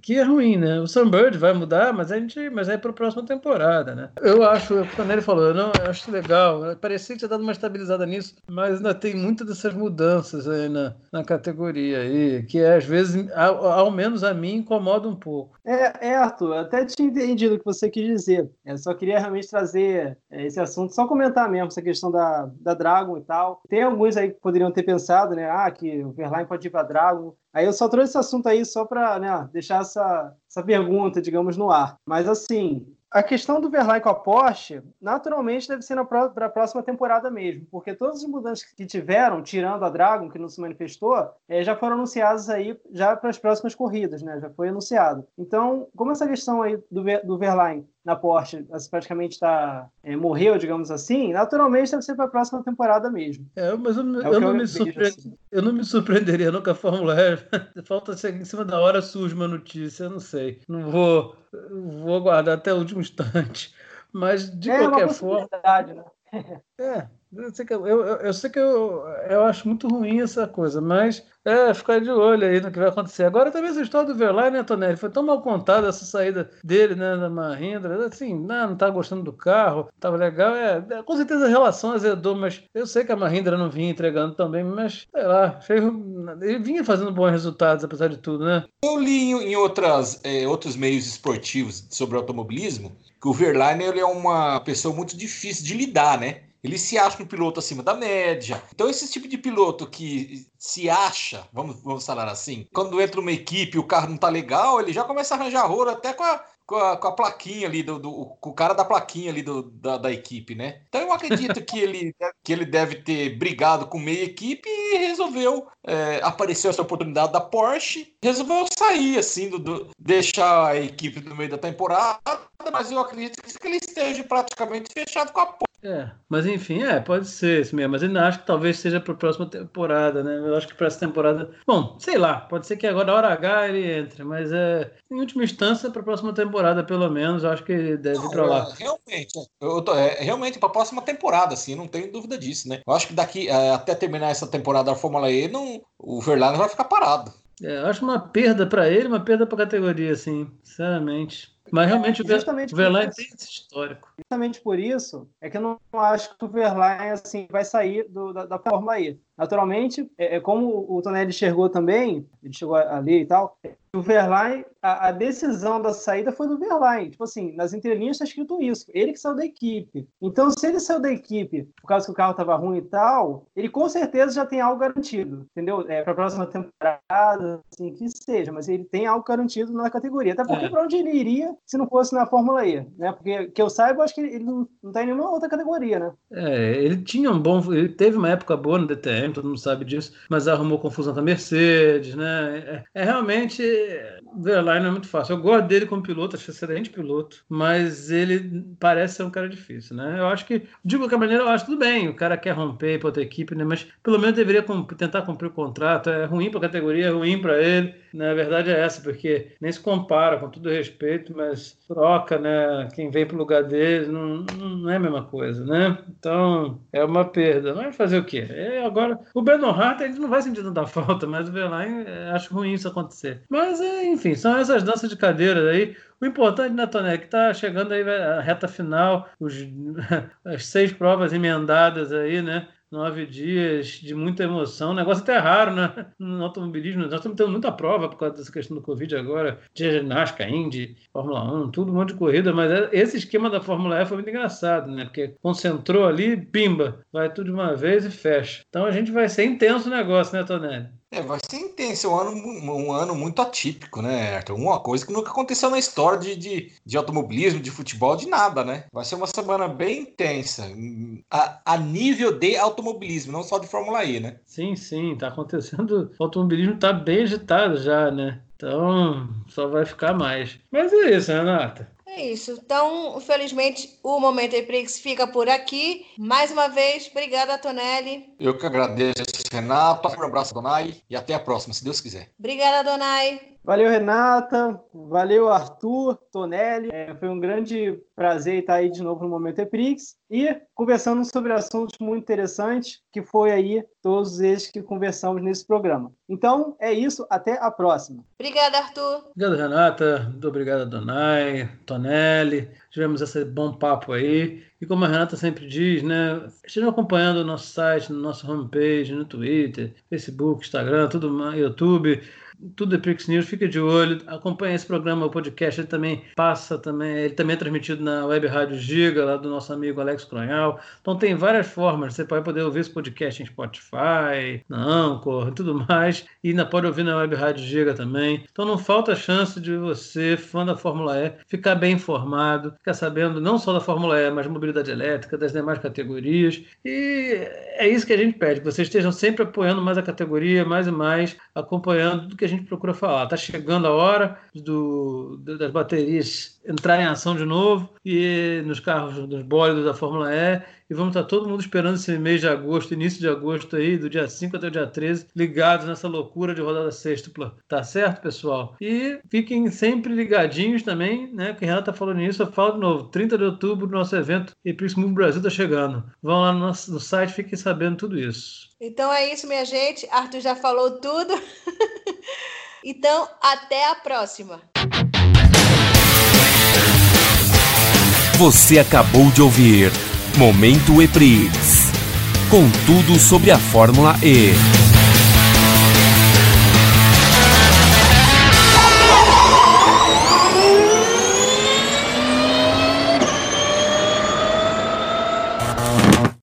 que é ruim, né? O Sunbird vai mudar, mas a gente, mas é para a próxima temporada, né? Eu acho, quando ele falou, eu não, eu acho legal, parecia que tinha dado uma estabilizada nisso, mas ainda tem muitas dessas mudanças aí na, na, categoria aí, que às vezes, ao, ao, menos a mim, incomoda um pouco. É, é Arthur, até tinha entendido o que você quis dizer. Eu só queria realmente trazer é, esse assunto, só comentar mesmo essa questão da, da Dragon e tal. Tem alguns aí que poderiam ter pensado, né? Ah, que o Verlaine pode ir para Dragon. Aí eu só trouxe esse assunto aí só para né, deixar essa, essa pergunta, digamos, no ar. Mas assim, a questão do Verlaine com a Porsche, naturalmente, deve ser para a próxima temporada mesmo, porque todas as mudanças que tiveram, tirando a Dragon, que não se manifestou, é, já foram anunciadas aí já para as próximas corridas, né? Já foi anunciado. Então, como essa questão aí do, do Verlaine na Porsche praticamente está é, morreu, digamos assim, naturalmente deve ser para a próxima temporada mesmo. É, mas eu, é eu não me surpre... assim. eu não me surpreenderia nunca a Fórmula E. [LAUGHS] Falta ser em cima da hora surge uma notícia, eu não sei. Não vou, vou aguardar até o último instante. Mas de é qualquer forma. Né? é, eu sei que, eu, eu, sei que eu, eu acho muito ruim essa coisa, mas é, ficar de olho aí no que vai acontecer. Agora também essa história do Verlaine, né, Tonelli? Foi tão mal contada essa saída dele, né, da Mahindra. Assim, não, não tá gostando do carro, tava legal. É, é, com certeza a relação azedou, mas eu sei que a Mahindra não vinha entregando também, mas sei lá, ele vinha fazendo bons resultados, apesar de tudo, né? Eu li em outras, é, outros meios esportivos sobre automobilismo que o Verlaine ele é uma pessoa muito difícil de lidar, né? Ele se acha um piloto acima da média. Então, esse tipo de piloto que se acha, vamos, vamos falar assim, quando entra uma equipe e o carro não tá legal, ele já começa a arranjar rolo até com a, com a, com a, plaquinha ali, do, do, com o cara da plaquinha ali do, da, da, equipe, né? Então eu acredito que ele, que ele deve ter brigado com meia equipe e resolveu, é, apareceu essa oportunidade da Porsche, resolveu sair, assim, do, do, deixar a equipe no meio da temporada, mas eu acredito que ele esteja praticamente fechado com a Porsche. É, mas enfim, é, pode ser isso mesmo. Mas ainda acho que talvez seja para a próxima temporada, né? Eu acho que para essa temporada. Bom, sei lá, pode ser que agora na hora H ele entre, mas é, em última instância, para a próxima temporada, pelo menos, eu acho que deve não, ir para lá. É, realmente, eu tô, é, realmente para a próxima temporada, assim, não tenho dúvida disso, né? Eu acho que daqui é, até terminar essa temporada da Fórmula E, não, o Verlaine vai ficar parado. É, eu acho uma perda para ele, uma perda para a categoria, assim, sinceramente. Mas realmente é, o Verlaine tem esse histórico. Justamente por isso é que eu não acho que o Verlaine assim, vai sair do, da, da Fórmula E. naturalmente, é, é como o Tonelli enxergou também, ele chegou ali e tal, o Verlaine, a, a, decisão da saída foi do Verlaine. Tipo assim, nas entrelinhas está escrito isso. Ele que saiu da equipe. Então, se ele saiu da equipe por causa que o carro estava ruim e tal, ele com certeza já tem algo garantido, entendeu? É, para a próxima temporada, assim, que seja, mas ele tem algo garantido na categoria. Até porque é. para onde ele iria se não fosse na Fórmula E, né? Porque que eu saiba, eu acho que ele não, está em nenhuma outra categoria, né? É, ele tinha um bom. Ele teve uma época boa no DTM, todo mundo sabe disso, mas arrumou confusão com a Mercedes, né? É, é realmente Verlaine é muito fácil. Eu gosto dele como piloto, acho excelente piloto, mas ele parece ser um cara difícil, né? Eu acho que, de qualquer maneira, eu acho tudo bem. O cara quer romper para outra equipe, né? Mas pelo menos deveria tentar cumprir o contrato. É ruim para a categoria, é ruim para ele. Na né? verdade é essa, porque nem se compara, com todo respeito, mas troca, né? Quem vem para o lugar dele não, não é a mesma coisa, né? Então é uma perda. Mas fazer o quê? É, agora, o Brandon Hart ele não vai sentir tanta [LAUGHS] falta, mas o Verlaine é, acho ruim isso acontecer. Mas é, enfim, são essas danças de cadeiras aí. O importante, né, Toné, que tá chegando aí a reta final, os, [LAUGHS] as seis provas emendadas aí, né? Nove dias de muita emoção. Um negócio até raro, né? No automobilismo. Nós estamos tendo muita prova por causa dessa questão do Covid agora. De ginástica, Indy, Fórmula 1, tudo um monte de corrida. Mas é, esse esquema da Fórmula E foi muito engraçado, né? Porque concentrou ali, pimba, vai tudo de uma vez e fecha. Então a gente vai ser intenso o negócio, né, Tonelli? É, vai ser intenso, um ano, um ano muito atípico, né, Arthur? Uma coisa que nunca aconteceu na história de, de, de automobilismo, de futebol, de nada, né? Vai ser uma semana bem intensa, a, a, nível de automobilismo, não só de Fórmula E, né? Sim, sim, tá acontecendo. O automobilismo tá bem agitado já, né? Então, só vai ficar mais. Mas é isso, Renata. É isso. Então, infelizmente, o Momento Eprix fica por aqui. Mais uma vez, obrigada, Tonelli. Eu que agradeço, Renato. Um abraço, Donai. E até a próxima, se Deus quiser. Obrigada, Donai. Valeu, Renata. Valeu, Arthur, Tonelli. É, foi um grande prazer estar aí de novo no Momento Eprix e conversando sobre assuntos muito interessantes, que foi aí todos esses que conversamos nesse programa. Então, é isso. Até a próxima. Obrigada, Arthur. Obrigado, Renata. Muito obrigado, Donai, Tonelli. Tivemos esse bom papo aí. E como a Renata sempre diz, né? Estejam acompanhando o nosso site, no nosso homepage, no Twitter, Facebook, Instagram, tudo mais, YouTube tudo é Prix News, fica de olho, acompanha esse programa, o podcast, ele também passa também, ele também é transmitido na Web Rádio Giga, lá do nosso amigo Alex Cronhal. Então tem várias formas, você pode poder ouvir esse podcast em Spotify, na Anchor e tudo mais, e ainda pode ouvir na Web Rádio Giga também. Então não falta chance de você, fã da Fórmula E, ficar bem informado, ficar sabendo não só da Fórmula E, mas mobilidade elétrica, das demais categorias. E é isso que a gente pede, que vocês estejam sempre apoiando mais a categoria, mais e mais, acompanhando tudo que a gente procura falar. Está chegando a hora do, das baterias entrar em ação de novo e nos carros, nos bólidos da Fórmula E. E vamos estar todo mundo esperando esse mês de agosto, início de agosto aí, do dia 5 até o dia 13, ligados nessa loucura de rodada sextupla. Tá certo, pessoal? E fiquem sempre ligadinhos também, né? Que Renata tá falando nisso, eu falo de novo. 30 de outubro, nosso evento Epix Move Brasil tá chegando. Vão lá no, nosso, no site, fiquem sabendo tudo isso. Então é isso, minha gente. Arthur já falou tudo. [LAUGHS] então, até a próxima. Você acabou de ouvir Momento EPRIX com tudo sobre a Fórmula E.